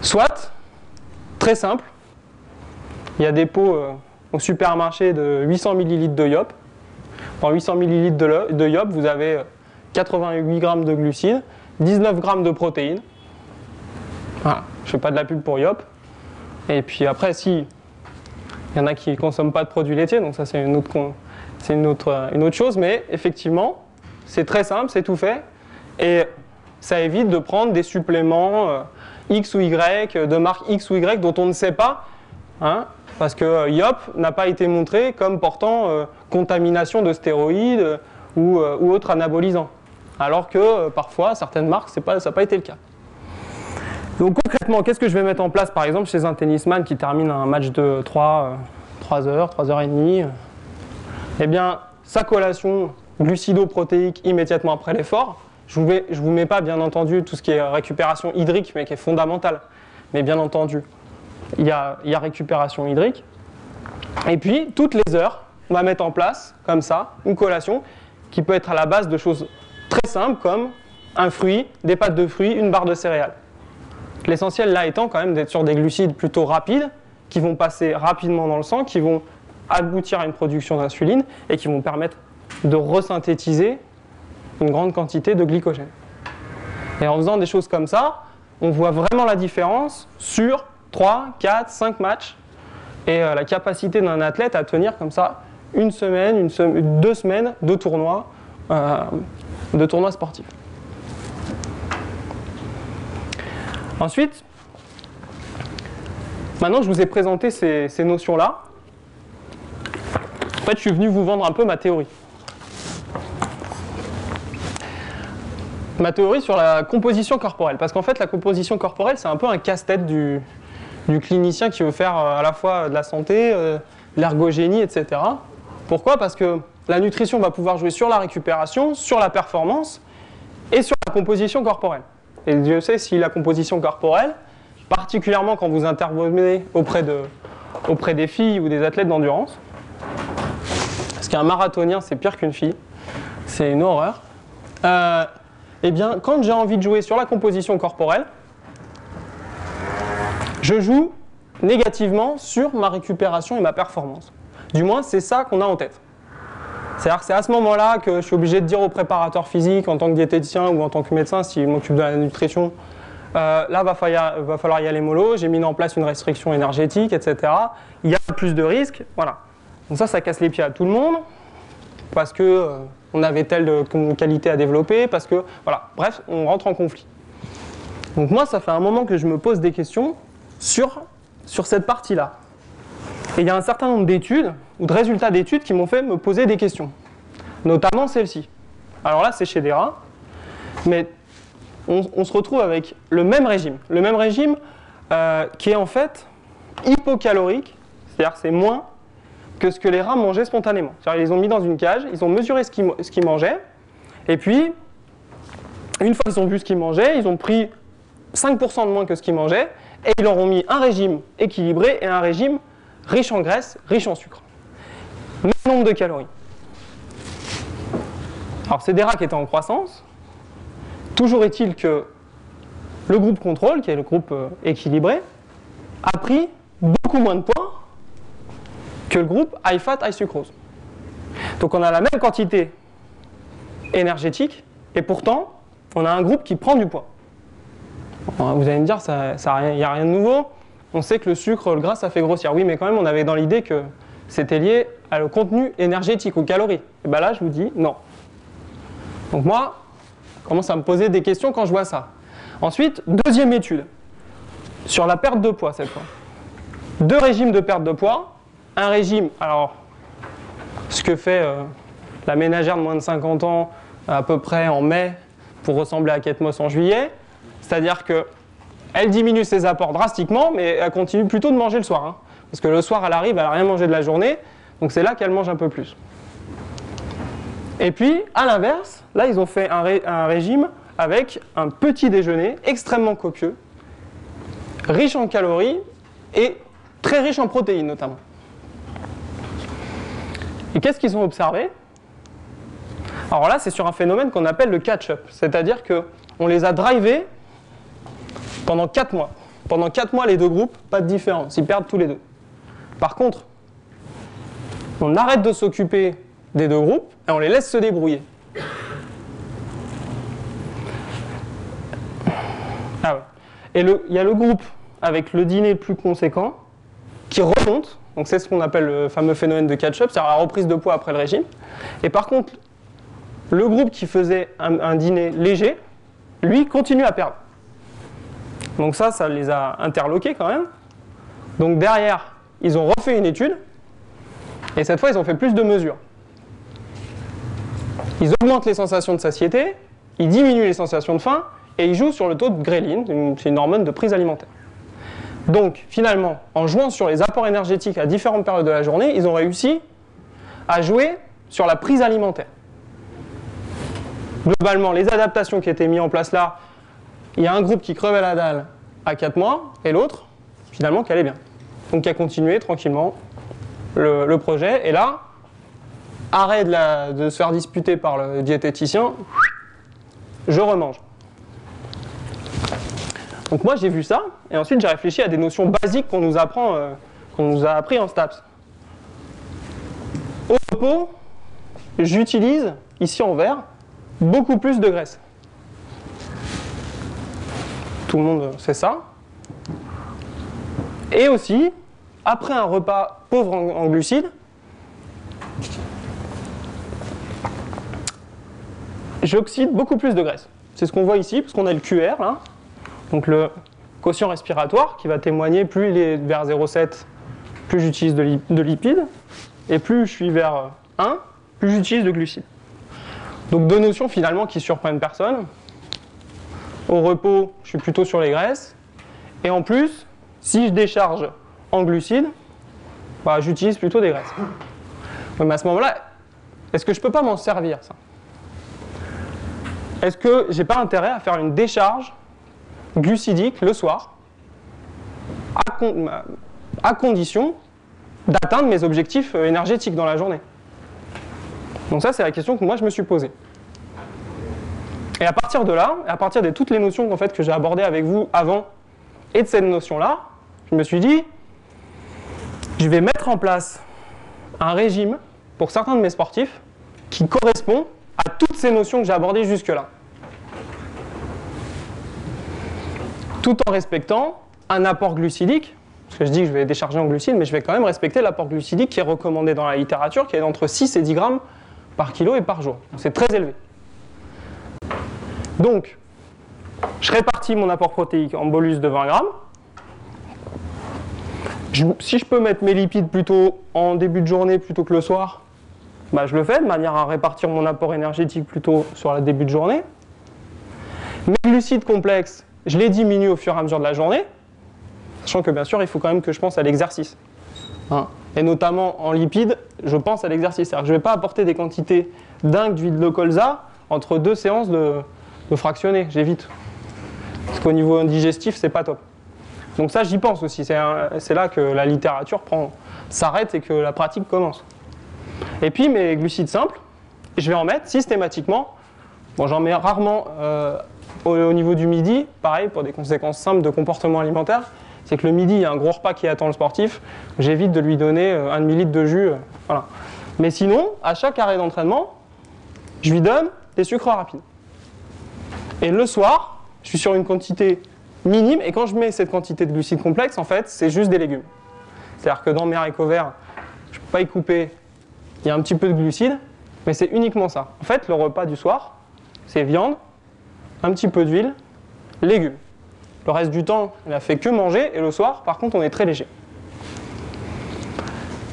Soit, très simple, il y a des pots euh, au supermarché de 800 ml de yop. Dans 800 ml de, yop, vous avez 88 g de glucides, 19 g de protéines. Voilà, je ne fais pas de la pub pour yop. Et puis après, si il y en a qui ne consomment pas de produits laitiers, donc ça c'est une autre, une, autre, chose, mais effectivement, c'est très simple, c'est tout fait. Et ça évite de prendre des suppléments euh, X ou Y, de marque X ou Y dont on ne sait pas. Hein, parce que euh, IOP n'a pas été montré comme portant euh, contamination de stéroïdes ou, ou autres anabolisants. Alors que parfois, certaines marques, pas, ça n'a pas été le cas. Donc concrètement, qu'est-ce que je vais mettre en place par exemple chez un tennisman qui termine un match de 3, 3 heures, 3 heures et demie Eh bien, sa collation glucido-protéique immédiatement après l'effort. Je ne vous, vous mets pas, bien entendu, tout ce qui est récupération hydrique, mais qui est fondamental. Mais bien entendu, y a, il y a récupération hydrique. Et puis, toutes les heures, on va mettre en place, comme ça, une collation qui peut être à la base de choses très simples comme un fruit, des pâtes de fruits, une barre de céréales. L'essentiel là étant quand même d'être sur des glucides plutôt rapides, qui vont passer rapidement dans le sang, qui vont aboutir à une production d'insuline et qui vont permettre de resynthétiser une grande quantité de glycogène. Et en faisant des choses comme ça, on voit vraiment la différence sur 3, 4, 5 matchs et euh, la capacité d'un athlète à tenir comme ça une semaine, deux semaines de tournois, euh, de tournois sportifs. Ensuite, maintenant je vous ai présenté ces, notions-là, en fait je suis venu vous vendre un peu ma théorie. Ma théorie sur la composition corporelle, parce qu'en fait la composition corporelle c'est un peu un casse-tête du, clinicien qui veut faire euh, à la fois de la santé, euh, l'ergogénie, etc. Pourquoi? Parce que la nutrition va pouvoir jouer sur la récupération, sur la performance et sur la composition corporelle. Et Dieu sait si la composition corporelle, particulièrement quand vous intervenez auprès, de, auprès des filles ou des athlètes d'endurance, parce qu'un marathonien c'est pire qu'une fille, c'est une horreur, euh, eh bien quand j'ai envie de jouer sur la composition corporelle, je joue négativement sur ma récupération et ma performance. Du moins, c'est ça qu'on a en tête. C'est-à-dire que c'est à ce moment-là que je suis obligé de dire au préparateur physique, en tant que diététicien ou en tant que médecin, s'il m'occupe de la nutrition, euh, là, va falloir, va falloir y aller mollo, j'ai mis en place une restriction énergétique, etc. Il y a plus de risques, voilà. Donc ça, ça casse les pieds à tout le monde, parce que euh, on avait telle qualité à développer, parce que, voilà, bref, on rentre en conflit. Donc moi, ça fait un moment que je me pose des questions sur, sur cette partie-là. Et il y a un certain nombre d'études, ou de résultats d'études, qui m'ont fait me poser des questions. Notamment celle-ci. Alors là, c'est chez des rats. Mais on, se retrouve avec le même régime. Le même régime euh, qui est en fait hypocalorique, c'est-à-dire c'est moins que ce que les rats mangeaient spontanément. C'est-à-dire ils les ont mis dans une cage, ils ont mesuré ce qu'ils mangeaient, et puis, une fois qu'ils ont vu ce qu'ils mangeaient, ils ont pris 5% de moins que ce qu'ils mangeaient, et ils leur ont mis un régime équilibré et un régime riche en graisse, riche en sucre. Même nombre de calories. Alors c'est des rats qui étaient en croissance. Toujours est-il que le groupe contrôle, qui est le groupe euh, équilibré, a pris beaucoup moins de poids que le groupe high fat, high sucrose. Donc on a la même quantité énergétique et pourtant on a un groupe qui prend du poids. Vous allez me dire, il n'y a rien de nouveau. On sait que le sucre, le gras, ça fait grossir. Oui, mais quand même, on avait dans l'idée que c'était lié au contenu énergétique, aux calories. Et bien là, je vous dis non. Donc moi, je commence à me poser des questions quand je vois ça. Ensuite, deuxième étude, sur la perte de poids cette fois. Deux régimes de perte de poids. Un régime, alors, ce que fait euh, la ménagère de moins de 50 ans à peu près en mai pour ressembler à Kate Moss en juillet. C'est-à-dire qu'elle diminue ses apports drastiquement, mais elle continue plutôt de manger le soir. Hein. Parce que le soir, elle arrive, elle n'a rien mangé de la journée, donc c'est là qu'elle mange un peu plus. Et puis, à l'inverse, là, ils ont fait un, régime avec un petit déjeuner extrêmement copieux, riche en calories et très riche en protéines notamment. Et qu'est-ce qu'ils ont observé? Alors là, c'est sur un phénomène qu'on appelle le catch-up, c'est-à-dire qu'on les a drivés pendant 4 mois. Pendant 4 mois, les deux groupes, pas de différence, ils perdent tous les deux. Par contre, on arrête de s'occuper des deux groupes et on les laisse se débrouiller. Ah. Et il y a le groupe avec le dîner plus conséquent qui remonte, donc c'est ce qu'on appelle le fameux phénomène de catch-up, c'est-à-dire la reprise de poids après le régime. Et par contre, le groupe qui faisait un dîner léger, lui, continue à perdre. Donc ça, ça les a interloqués quand même. Donc derrière, ils ont refait une étude, et cette fois, ils ont fait plus de mesures. Ils augmentent les sensations de satiété, ils diminuent les sensations de faim, et ils jouent sur le taux de gréline, c'est une hormone de prise alimentaire. Donc finalement, en jouant sur les apports énergétiques à différentes périodes de la journée, ils ont réussi à jouer sur la prise alimentaire. Globalement, les adaptations qui étaient mises en place là, il y a un groupe qui crevait la dalle à 4 mois, et l'autre, finalement, qui allait bien. Donc a continué tranquillement le, projet. Et là, arrêt de, se faire disputer par le diététicien, je remange. Donc moi j'ai vu ça, et ensuite j'ai réfléchi à des notions basiques qu'on nous apprend, euh, qu'on nous a appris en STAPS. Au repos, j'utilise, ici en vert, beaucoup plus de graisse. Tout le monde sait ça. Et aussi, après un repas pauvre en, glucides, j'oxyde beaucoup plus de graisse. C'est ce qu'on voit ici, parce qu'on a le QR donc le quotient respiratoire qui va témoigner plus il est vers 0,7, plus j'utilise de, de, lipides, et plus je suis vers 1, plus j'utilise de glucides. Donc deux notions finalement qui surprennent personne. Au repos, je suis plutôt sur les graisses, et en plus, si je décharge en glucides, bah, j'utilise plutôt des graisses. Mais à ce moment-là, est-ce que je ne peux pas m'en servir ça? Est-ce que j'ai pas intérêt à faire une décharge glucidique le soir, à, condition d'atteindre mes objectifs euh, énergétiques dans la journée? Donc ça, c'est la question que moi je me suis posée. Et à partir de là, à partir de toutes les notions fait, que j'ai abordées avec vous avant et de cette notion-là, je me suis dit, je vais mettre en place un régime pour certains de mes sportifs qui correspond à toutes ces notions que j'ai abordées jusque-là. Tout en respectant un apport glucidique, parce que je dis que je vais décharger en glucides, mais je vais quand même respecter l'apport glucidique qui est recommandé dans la littérature, qui est d'entre 6 et 10 grammes par kilo et par jour. C'est très élevé. Donc, je répartis mon apport protéique en bolus de 20 grammes. Si je peux mettre mes lipides plutôt en début de journée plutôt que le soir, bah, je le fais de manière à répartir mon apport énergétique plutôt sur le début de journée. Mes glucides complexes, je les diminue au fur et à mesure de la journée, sachant que bien sûr, il faut quand même que je pense à l'exercice. Hein. et notamment en lipides, je pense à l'exercice. C'est-à-dire que je ne vais pas apporter des quantités dingues d'huile de colza entre deux séances de, de fractionner, j'évite. Parce qu'au niveau digestif, c'est pas top. Donc ça, j'y pense aussi. C'est là que la littérature s'arrête et que la pratique commence. Et puis mes glucides simples, je vais en mettre systématiquement. Bon, j'en mets rarement euh, au, niveau du midi. Pareil, pour des conséquences simples de comportement alimentaire. C'est que le midi, il y a un gros repas qui attend le sportif. J'évite de lui donner euh, un demi-litre de jus. Euh, voilà. Mais sinon, à chaque arrêt d'entraînement, je lui donne des sucres rapides. Et le soir, je suis sur une quantité minime. Et quand je mets cette quantité de glucides complexes, en fait, c'est juste des légumes. C'est-à-dire que dans mes haricots verts, je ne peux pas y couper. Il y a un petit peu de glucides, mais c'est uniquement ça. En fait, le repas du soir, c'est viande, un petit peu d'huile, légumes. Le reste du temps, il n'a fait que manger, et le soir, par contre, on est très léger.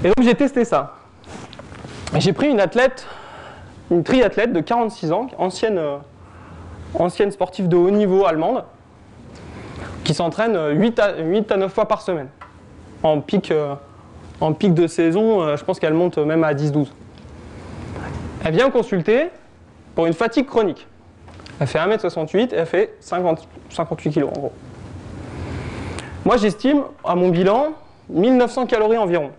Et donc j'ai testé ça. J'ai pris une athlète, une triathlète de 46 ans, ancienne, euh, ancienne sportive de haut niveau allemande, qui s'entraîne 8 à, 8 à 9 fois par semaine. En pic, euh, en pic de saison, euh, je pense qu'elle monte même à 10-12. Elle vient consulter pour une fatigue chronique. Elle fait 1m68 et elle fait 50, 58 kg en gros. Moi j'estime à mon bilan 1900 calories environ.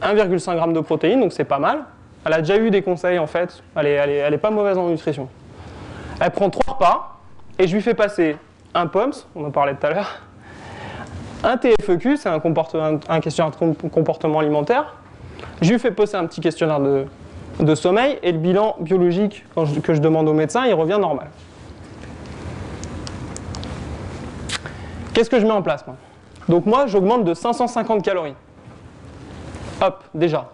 1,5 g de protéines, donc c'est pas mal. Elle a déjà eu des conseils en fait, elle est pas mauvaise en nutrition. Elle prend 3 repas et je lui fais passer un POMS, on en parlait tout à l'heure, un TFEQ, c'est un, questionnaire de comportement alimentaire. Je lui fais poser un petit questionnaire de, sommeil et le bilan biologique que je demande au médecin, il revient normal. Qu'est-ce que je mets en place Donc moi, j'augmente de 550 calories. Hop, déjà.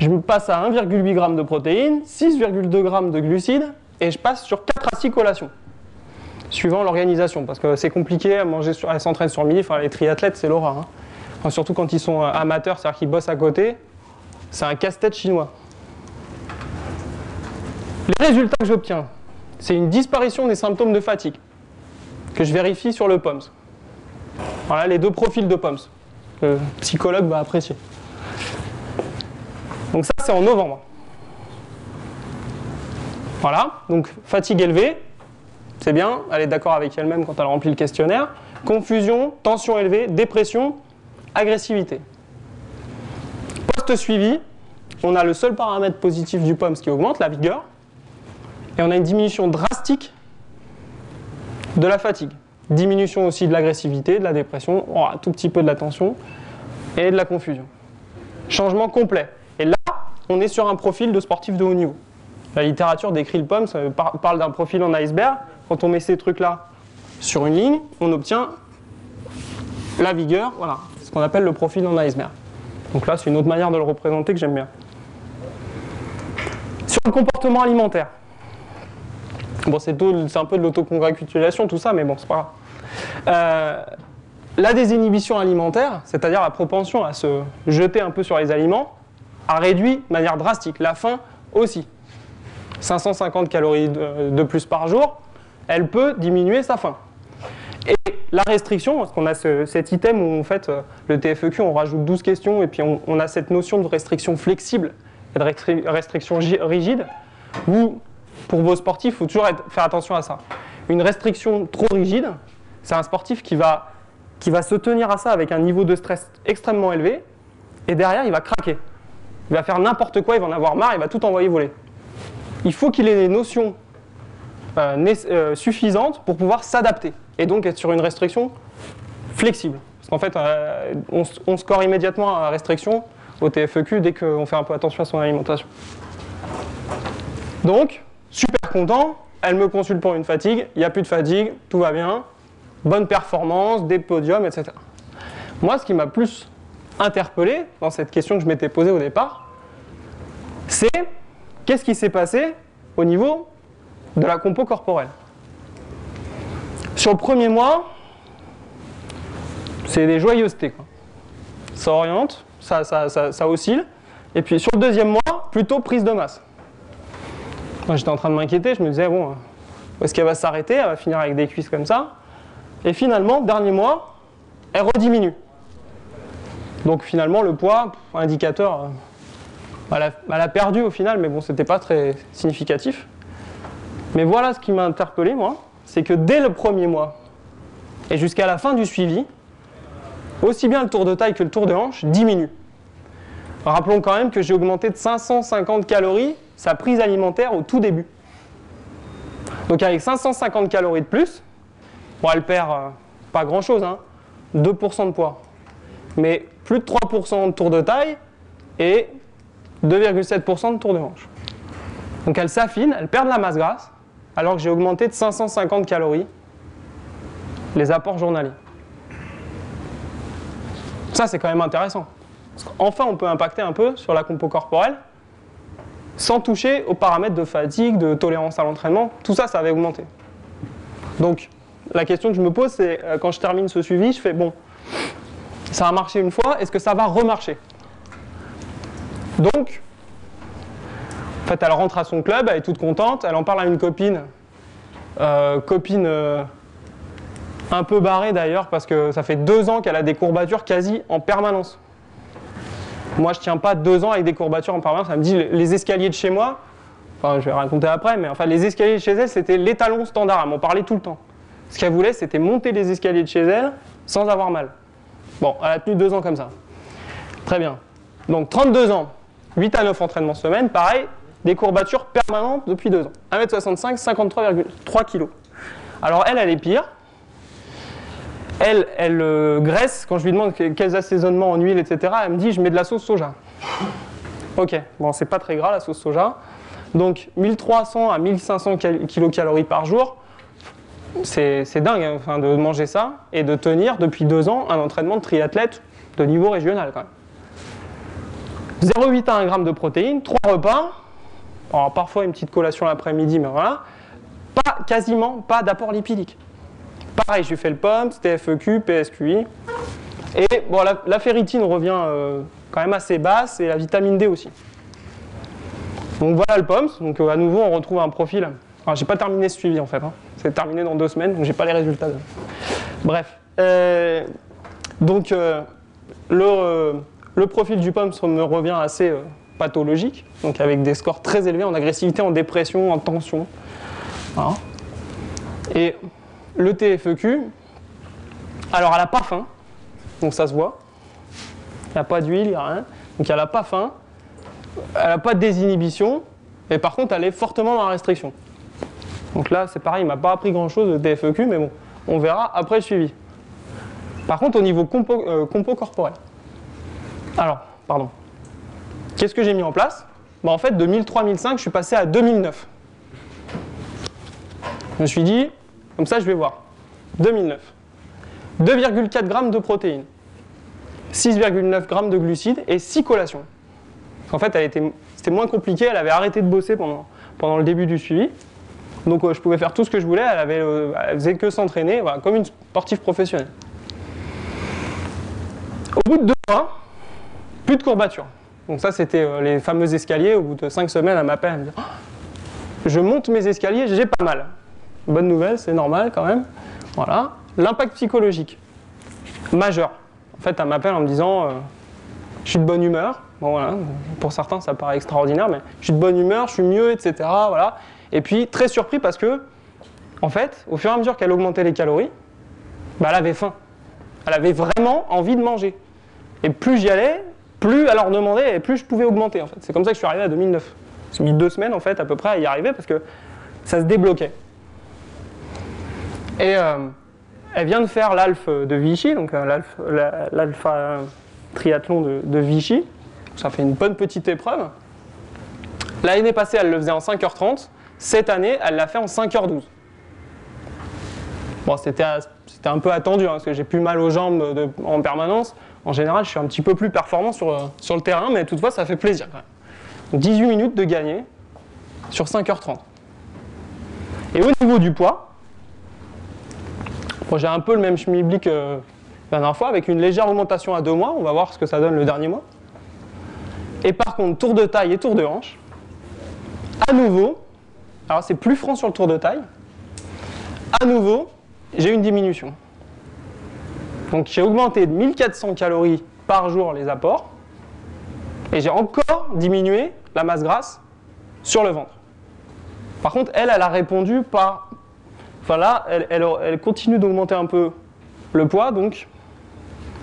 Je me passe à 1,8 g de protéines, 6,2 g de glucides et je passe sur 4 à 6 collations suivant l'organisation, parce que c'est compliqué à manger, sur, à s'entraîner sur midi, enfin les triathlètes c'est l'aura. Hein. surtout quand ils sont euh, amateurs, c'est-à-dire qu'ils bossent à côté, c'est un casse-tête chinois. Les résultats que j'obtiens, c'est une disparition des symptômes de fatigue, que je vérifie sur le POMS. Voilà les deux profils de POMS. Le psychologue va apprécier. Donc ça c'est en novembre. Voilà, donc fatigue élevée, c'est bien, elle est d'accord avec elle-même quand elle remplit le questionnaire. Confusion, tension élevée, dépression, agressivité. Post-suivi, on a le seul paramètre positif du POMS qui augmente, la vigueur, et on a une diminution drastique de la fatigue. Diminution aussi de l'agressivité, de la dépression, un tout petit peu de la tension et de la confusion. Changement complet. Et là, on est sur un profil de sportif de haut niveau. La littérature décrit le POMS, parle d'un profil en iceberg, quand on met ces trucs-là sur une ligne, on obtient la vigueur, voilà, ce qu'on appelle le profil en iceberg. Donc là, c'est une autre manière de le représenter que j'aime bien. Sur le comportement alimentaire. Bon, c'est un peu de l'autocongratulation, tout ça, mais bon, c'est pas grave. Euh, la désinhibition alimentaire, c'est-à-dire la propension à se jeter un peu sur les aliments, a réduit de manière drastique. La faim aussi. 550 calories de plus par jour, elle peut diminuer sa faim. Et la restriction, parce qu'on a cet item où en fait euh, le TFEQ, on rajoute 12 questions et puis on, a cette notion de restriction flexible et de restriction rigide, où pour vos sportifs, il faut toujours faire attention à ça. Une restriction trop rigide, c'est un sportif qui va, qui va se tenir à ça avec un niveau de stress extrêmement élevé, et derrière, il va craquer. Il va faire n'importe quoi, il va en avoir marre, il va tout envoyer voler. Il faut qu'il ait des notions euh, euh, suffisante pour pouvoir s'adapter et donc être sur une restriction flexible. Parce qu'en fait, euh, on, score immédiatement à la restriction au TFEQ dès qu'on fait un peu attention à son alimentation. Donc, super content, elle me consulte pour une fatigue, il n'y a plus de fatigue, tout va bien, bonne performance, des podiums, etc. Moi, ce qui m'a plus interpellé dans cette question que je m'étais posée au départ, c'est qu'est-ce qui s'est passé au niveau de la compo corporelle. Sur le premier mois, c'est des joyeusetés. ça oriente, ça, oscille. Et puis sur le deuxième mois, plutôt prise de masse. Moi j'étais en train de m'inquiéter, je me disais, bon, où est-ce qu'elle va s'arrêter Elle va finir avec des cuisses comme ça? Et finalement, dernier mois, elle rediminue. Donc finalement, le poids, indicateur, euh, elle a, elle a perdu au final, mais bon, c'était pas très significatif. Mais voilà ce qui m'a interpellé, moi, c'est que dès le premier mois et jusqu'à la fin du suivi, aussi bien le tour de taille que le tour de hanche diminuent. Rappelons quand même que j'ai augmenté de 550 calories sa prise alimentaire au tout début. Donc avec 550 calories de plus, elle perd euh, pas grand chose, hein, 2% de poids. Mais plus de 3% de tour de taille et 2,7% de tour de hanche. Donc elle s'affine, elle perd de la masse grasse, alors que j'ai augmenté de 550 calories les apports journaliers. Ça, c'est quand même intéressant. Qu'enfin, on peut impacter un peu sur la compo corporelle sans toucher aux paramètres de fatigue, de tolérance à l'entraînement. Tout ça, ça avait augmenté. Donc, la question que je me pose, c'est euh, quand je termine ce suivi, je fais bon, ça a marché une fois, est-ce que ça va remarcher? Donc, en fait, elle rentre à son club, elle est toute contente, elle en parle à une copine, euh, copine euh, un peu barrée d'ailleurs, parce que ça fait deux ans qu'elle a des courbatures quasi en permanence. Moi, je tiens pas deux ans avec des courbatures en permanence. Elle me dit les escaliers de chez moi, enfin, je vais raconter après, mais enfin, les escaliers de chez elle, c'était l'étalon standard. Elle m'en parlait tout le temps. Ce qu'elle voulait, c'était monter les escaliers de chez elle sans avoir mal. Bon, elle a tenu deux ans comme ça. Très bien. Donc, 32 ans, 8 à 9 entraînements semaine, pareil, des courbatures permanentes depuis deux ans. 1m65, 53,3 kg. Alors, elle, elle est pire. Elle, elle euh, graisse, quand je lui demande que- quels assaisonnements en huile, etc., elle me dit je mets de la sauce soja. Ok, bon, c'est pas très gras la sauce soja. Donc 1300 à 1500 cal- kilocalories par jour, c'est dingue hein, de manger ça et de tenir depuis deux ans un entraînement de triathlète de niveau régional quand même. 0,8 à 1 g de protéines, 3 repas, alors parfois une petite collation l'après-midi, mais voilà, pas, quasiment pas d'apport lipidique. Pareil, j'ai fait le POMS, TFEQ, PSQI. Et bon, la, la ferritine revient euh, quand même assez basse et la vitamine D aussi. Donc voilà le POMS. Donc euh, à nouveau, on retrouve un profil. Alors j'ai pas terminé ce suivi en fait. hein. C'est terminé dans deux semaines, donc j'ai pas les résultats. Bref. Euh, donc le, le profil du POMS me revient assez pathologique, donc avec des scores très élevés en agressivité, en dépression, en tension. Voilà. Et le TFEQ, alors elle n'a pas faim, donc ça se voit. Il n'y a pas d'huile, il n'y a rien. Donc elle n'a pas faim, elle n'a pas de désinhibition, et par contre elle est fortement dans la restriction. Donc là c'est pareil, il m'a pas appris grand chose de TFEQ, mais bon, on verra après le suivi. Par contre au niveau compo, euh, compo corporel. Alors, pardon. Qu'est-ce que j'ai mis en place? Bah, En fait de 1003-1005 je suis passé à 2009. Je me suis dit, comme ça, je vais voir. 2009. 2,4 g de protéines, 6,9 g de glucides et 6 collations. En fait, c'était moins compliqué, elle avait arrêté de bosser pendant, pendant le début du suivi. Donc euh, je pouvais faire tout ce que je voulais, elle, avait, elle faisait que s'entraîner, comme une sportive professionnelle. Au bout de deux mois, plus de courbatures. Donc ça, c'était euh, les fameux escaliers. Au bout de cinq semaines, elle m'appelle, elle me dit Ah, Je monte mes escaliers, j'ai pas mal. Bonne nouvelle, c'est normal quand même. Voilà. L'impact psychologique, majeur. En fait, elle m'appelle en me disant euh, Je suis de bonne humeur. Bon, voilà. Pour certains, ça paraît extraordinaire, mais je suis de bonne humeur, je suis mieux, etc. Voilà. Et puis, très surpris parce que, en fait, au fur et à mesure qu'elle augmentait les calories, bah, elle avait faim. Elle avait vraiment envie de manger. Et plus j'y allais, plus elle en demandait et plus je pouvais augmenter. En fait. C'est comme ça que je suis arrivé à 2009. J'ai mis deux semaines en fait à peu près à y arriver parce que ça se débloquait. Et euh, elle vient de faire l'Alf de Vichy, donc euh, l'Alpha triathlon de, Vichy. Ça fait une bonne petite épreuve. L'année passée, elle le faisait en 5h30. Cette année, elle l'a fait en 5h12. Bon, c'était à- un peu attendu hein, parce que j'ai plus mal aux jambes en permanence. En général, je suis un petit peu plus performant sur, euh, le terrain, mais toutefois, ça fait plaisir quand même. Donc, 18 minutes de gagner sur 5h30. Et au niveau du poids, j'ai un peu le même schmilblick euh, la dernière fois, avec une légère augmentation à deux mois. On va voir ce que ça donne le dernier mois. Et par contre, tour de taille et tour de hanche, à nouveau, alors c'est plus franc sur le tour de taille, à nouveau, j'ai une diminution. Donc j'ai augmenté de 1400 calories par jour les apports, et j'ai encore diminué la masse grasse sur le ventre. Par contre, elle, elle a répondu par... Enfin là, elle, continue d'augmenter un peu le poids, donc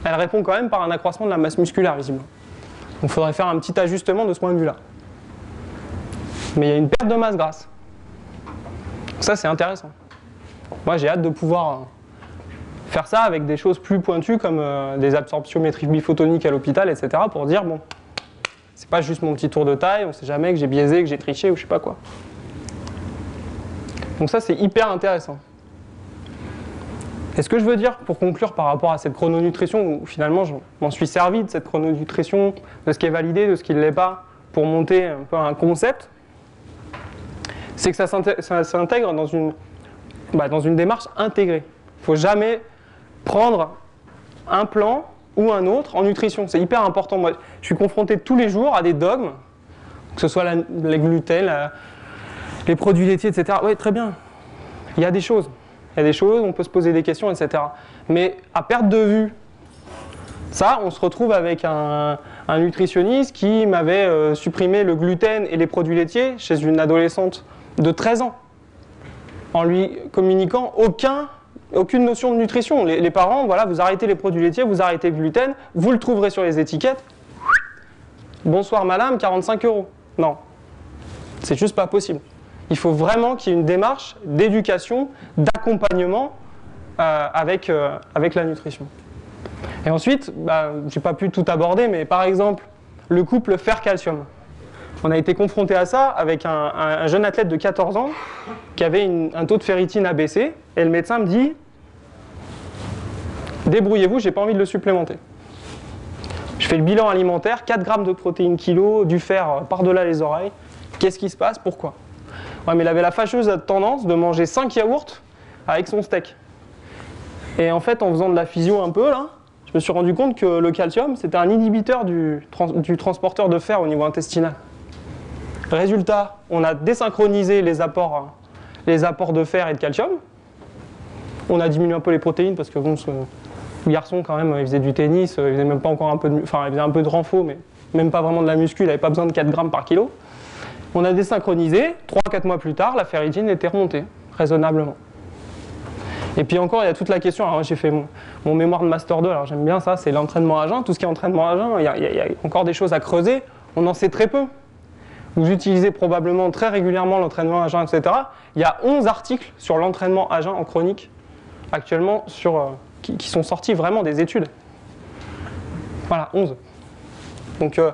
elle répond quand même par un accroissement de la masse musculaire, visiblement. Donc il faudrait faire un petit ajustement de ce point de vue-là. Mais il y a une perte de masse grasse. Ça, c'est intéressant. Moi, j'ai hâte de pouvoir faire ça avec des choses plus pointues comme euh, des absorptiométries biphotoniques à l'hôpital, etc. pour dire, bon, c'est pas juste mon petit tour de taille, on sait jamais que j'ai biaisé, que j'ai triché ou je sais pas quoi. Donc ça, c'est hyper intéressant. Et ce que je veux dire pour conclure par rapport à cette chrononutrition, où finalement je m'en suis servi de cette chrononutrition, de ce qui est validé, de ce qui ne l'est pas, pour monter un peu un concept, c'est que ça s'intègre dans bah, dans une démarche intégrée. Il ne faut jamais prendre un plan ou un autre en nutrition. C'est hyper important. Moi, je suis confronté tous les jours à des dogmes, que ce soit les gluten, les produits laitiers, etc. Oui, très bien. Il y a des choses. Il y a des choses, on peut se poser des questions, etc. Mais à perte de vue, ça, on se retrouve avec un, nutritionniste qui m'avait euh, supprimé le gluten et les produits laitiers chez une adolescente de 13 ans, en lui communiquant aucun, aucune notion de nutrition. Les, parents, voilà, vous arrêtez les produits laitiers, vous arrêtez le gluten, vous le trouverez sur les étiquettes. Bonsoir madame, 45 euros. Non, c'est juste pas possible. Il faut vraiment qu'il y ait une démarche d'éducation, d'accompagnement euh, avec, euh, avec la nutrition. Et ensuite, bah, je n'ai pas pu tout aborder, mais par exemple, le couple fer-calcium. On a été confronté à ça avec un, jeune athlète de 14 ans qui avait un taux de ferritine abaissé, et le médecin me dit débrouillez-vous, j'ai pas envie de le supplémenter. Je fais le bilan alimentaire, 4 grammes de protéines kilo, du fer par-delà les oreilles. Qu'est-ce qui se passe? Pourquoi? Mais il avait la fâcheuse tendance de manger 5 yaourts avec son steak. Et en fait, en faisant de la physio un peu, là, je me suis rendu compte que le calcium, c'était un inhibiteur du, transporteur de fer au niveau intestinal. Résultat, on a désynchronisé les apports, de fer et de calcium. On a diminué un peu les protéines parce que bon, ce garçon, quand même, il faisait du tennis, il faisait même pas encore un peu de, enfin, il faisait un peu de renfort, mais même pas vraiment de la muscu, il n'avait pas besoin de 4 grammes par kilo. On a désynchronisé, 3-4 mois plus tard, la ferritine était remontée, raisonnablement. Et puis encore, il y a toute la question, alors j'ai fait mon, mémoire de Master 2, alors j'aime bien ça, c'est l'entraînement à jeun. Tout ce qui est entraînement à jeun, il y, a, encore des choses à creuser, on en sait très peu. Vous utilisez probablement très régulièrement l'entraînement à jeun, etc. Il y a 11 articles sur l'entraînement à jeun en chronique actuellement sur, euh, qui, sont sortis vraiment des études. Voilà, 11. Donc euh,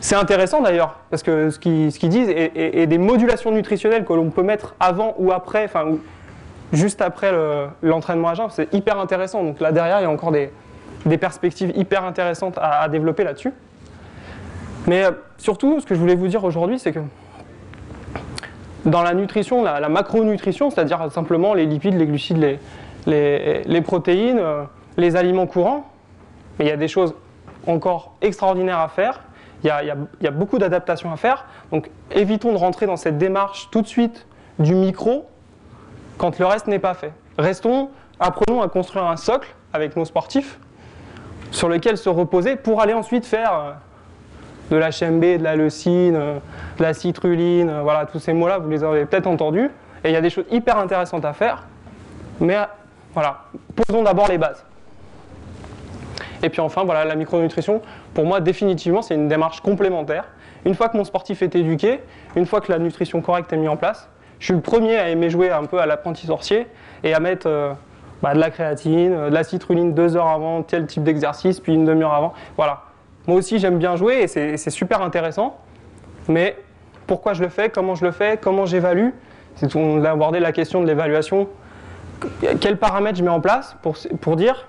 c'est intéressant d'ailleurs, parce que ce qu'ils disent est, des modulations nutritionnelles que l'on peut mettre avant ou après, enfin juste après l'entraînement à jeun, c'est hyper intéressant. Donc là derrière, il y a encore des, perspectives hyper intéressantes à, développer là-dessus. Mais euh, surtout, ce que je voulais vous dire aujourd'hui, c'est que dans la nutrition, la, macronutrition, c'est-à-dire simplement les lipides, les glucides, les, protéines, euh, les aliments courants, mais il y a des choses encore extraordinaires à faire il y a, beaucoup d'adaptations à faire. Donc évitons de rentrer dans cette démarche tout de suite du micro quand le reste n'est pas fait. Restons, apprenons à construire un socle avec nos sportifs sur lequel se reposer pour aller ensuite faire euh, de la HMB, de la leucine, euh, de la citruline, euh, voilà, tous ces mots-là, vous les avez peut-être entendus. Et il y a des choses hyper intéressantes à faire. Mais voilà, posons d'abord les bases. Et puis enfin, voilà, la micronutrition, pour moi, définitivement, c'est une démarche complémentaire. Une fois que mon sportif est éduqué, une fois que la nutrition correcte est mise en place, je suis le premier à aimer jouer un peu à l'apprenti sorcier et à mettre euh, bah, de la créatine, euh, de la citruline deux heures avant tel type d'exercice, puis une demi-heure avant. Voilà. Moi aussi, j'aime bien jouer et c'est super intéressant. Mais pourquoi je le fais? Comment je le fais? Comment j'évalue? On a abordé la question de l'évaluation. Quels paramètres je mets en place pour, pour dire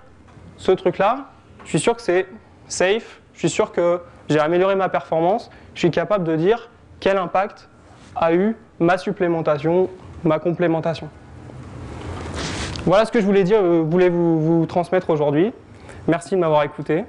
ce truc-là, je suis sûr que c'est safe, je suis sûr que j'ai amélioré ma performance, je suis capable de dire quel impact a eu ma supplémentation, ma complémentation. Voilà ce que je voulais dire, euh, voulais vous, vous transmettre aujourd'hui. Merci de m'avoir écouté.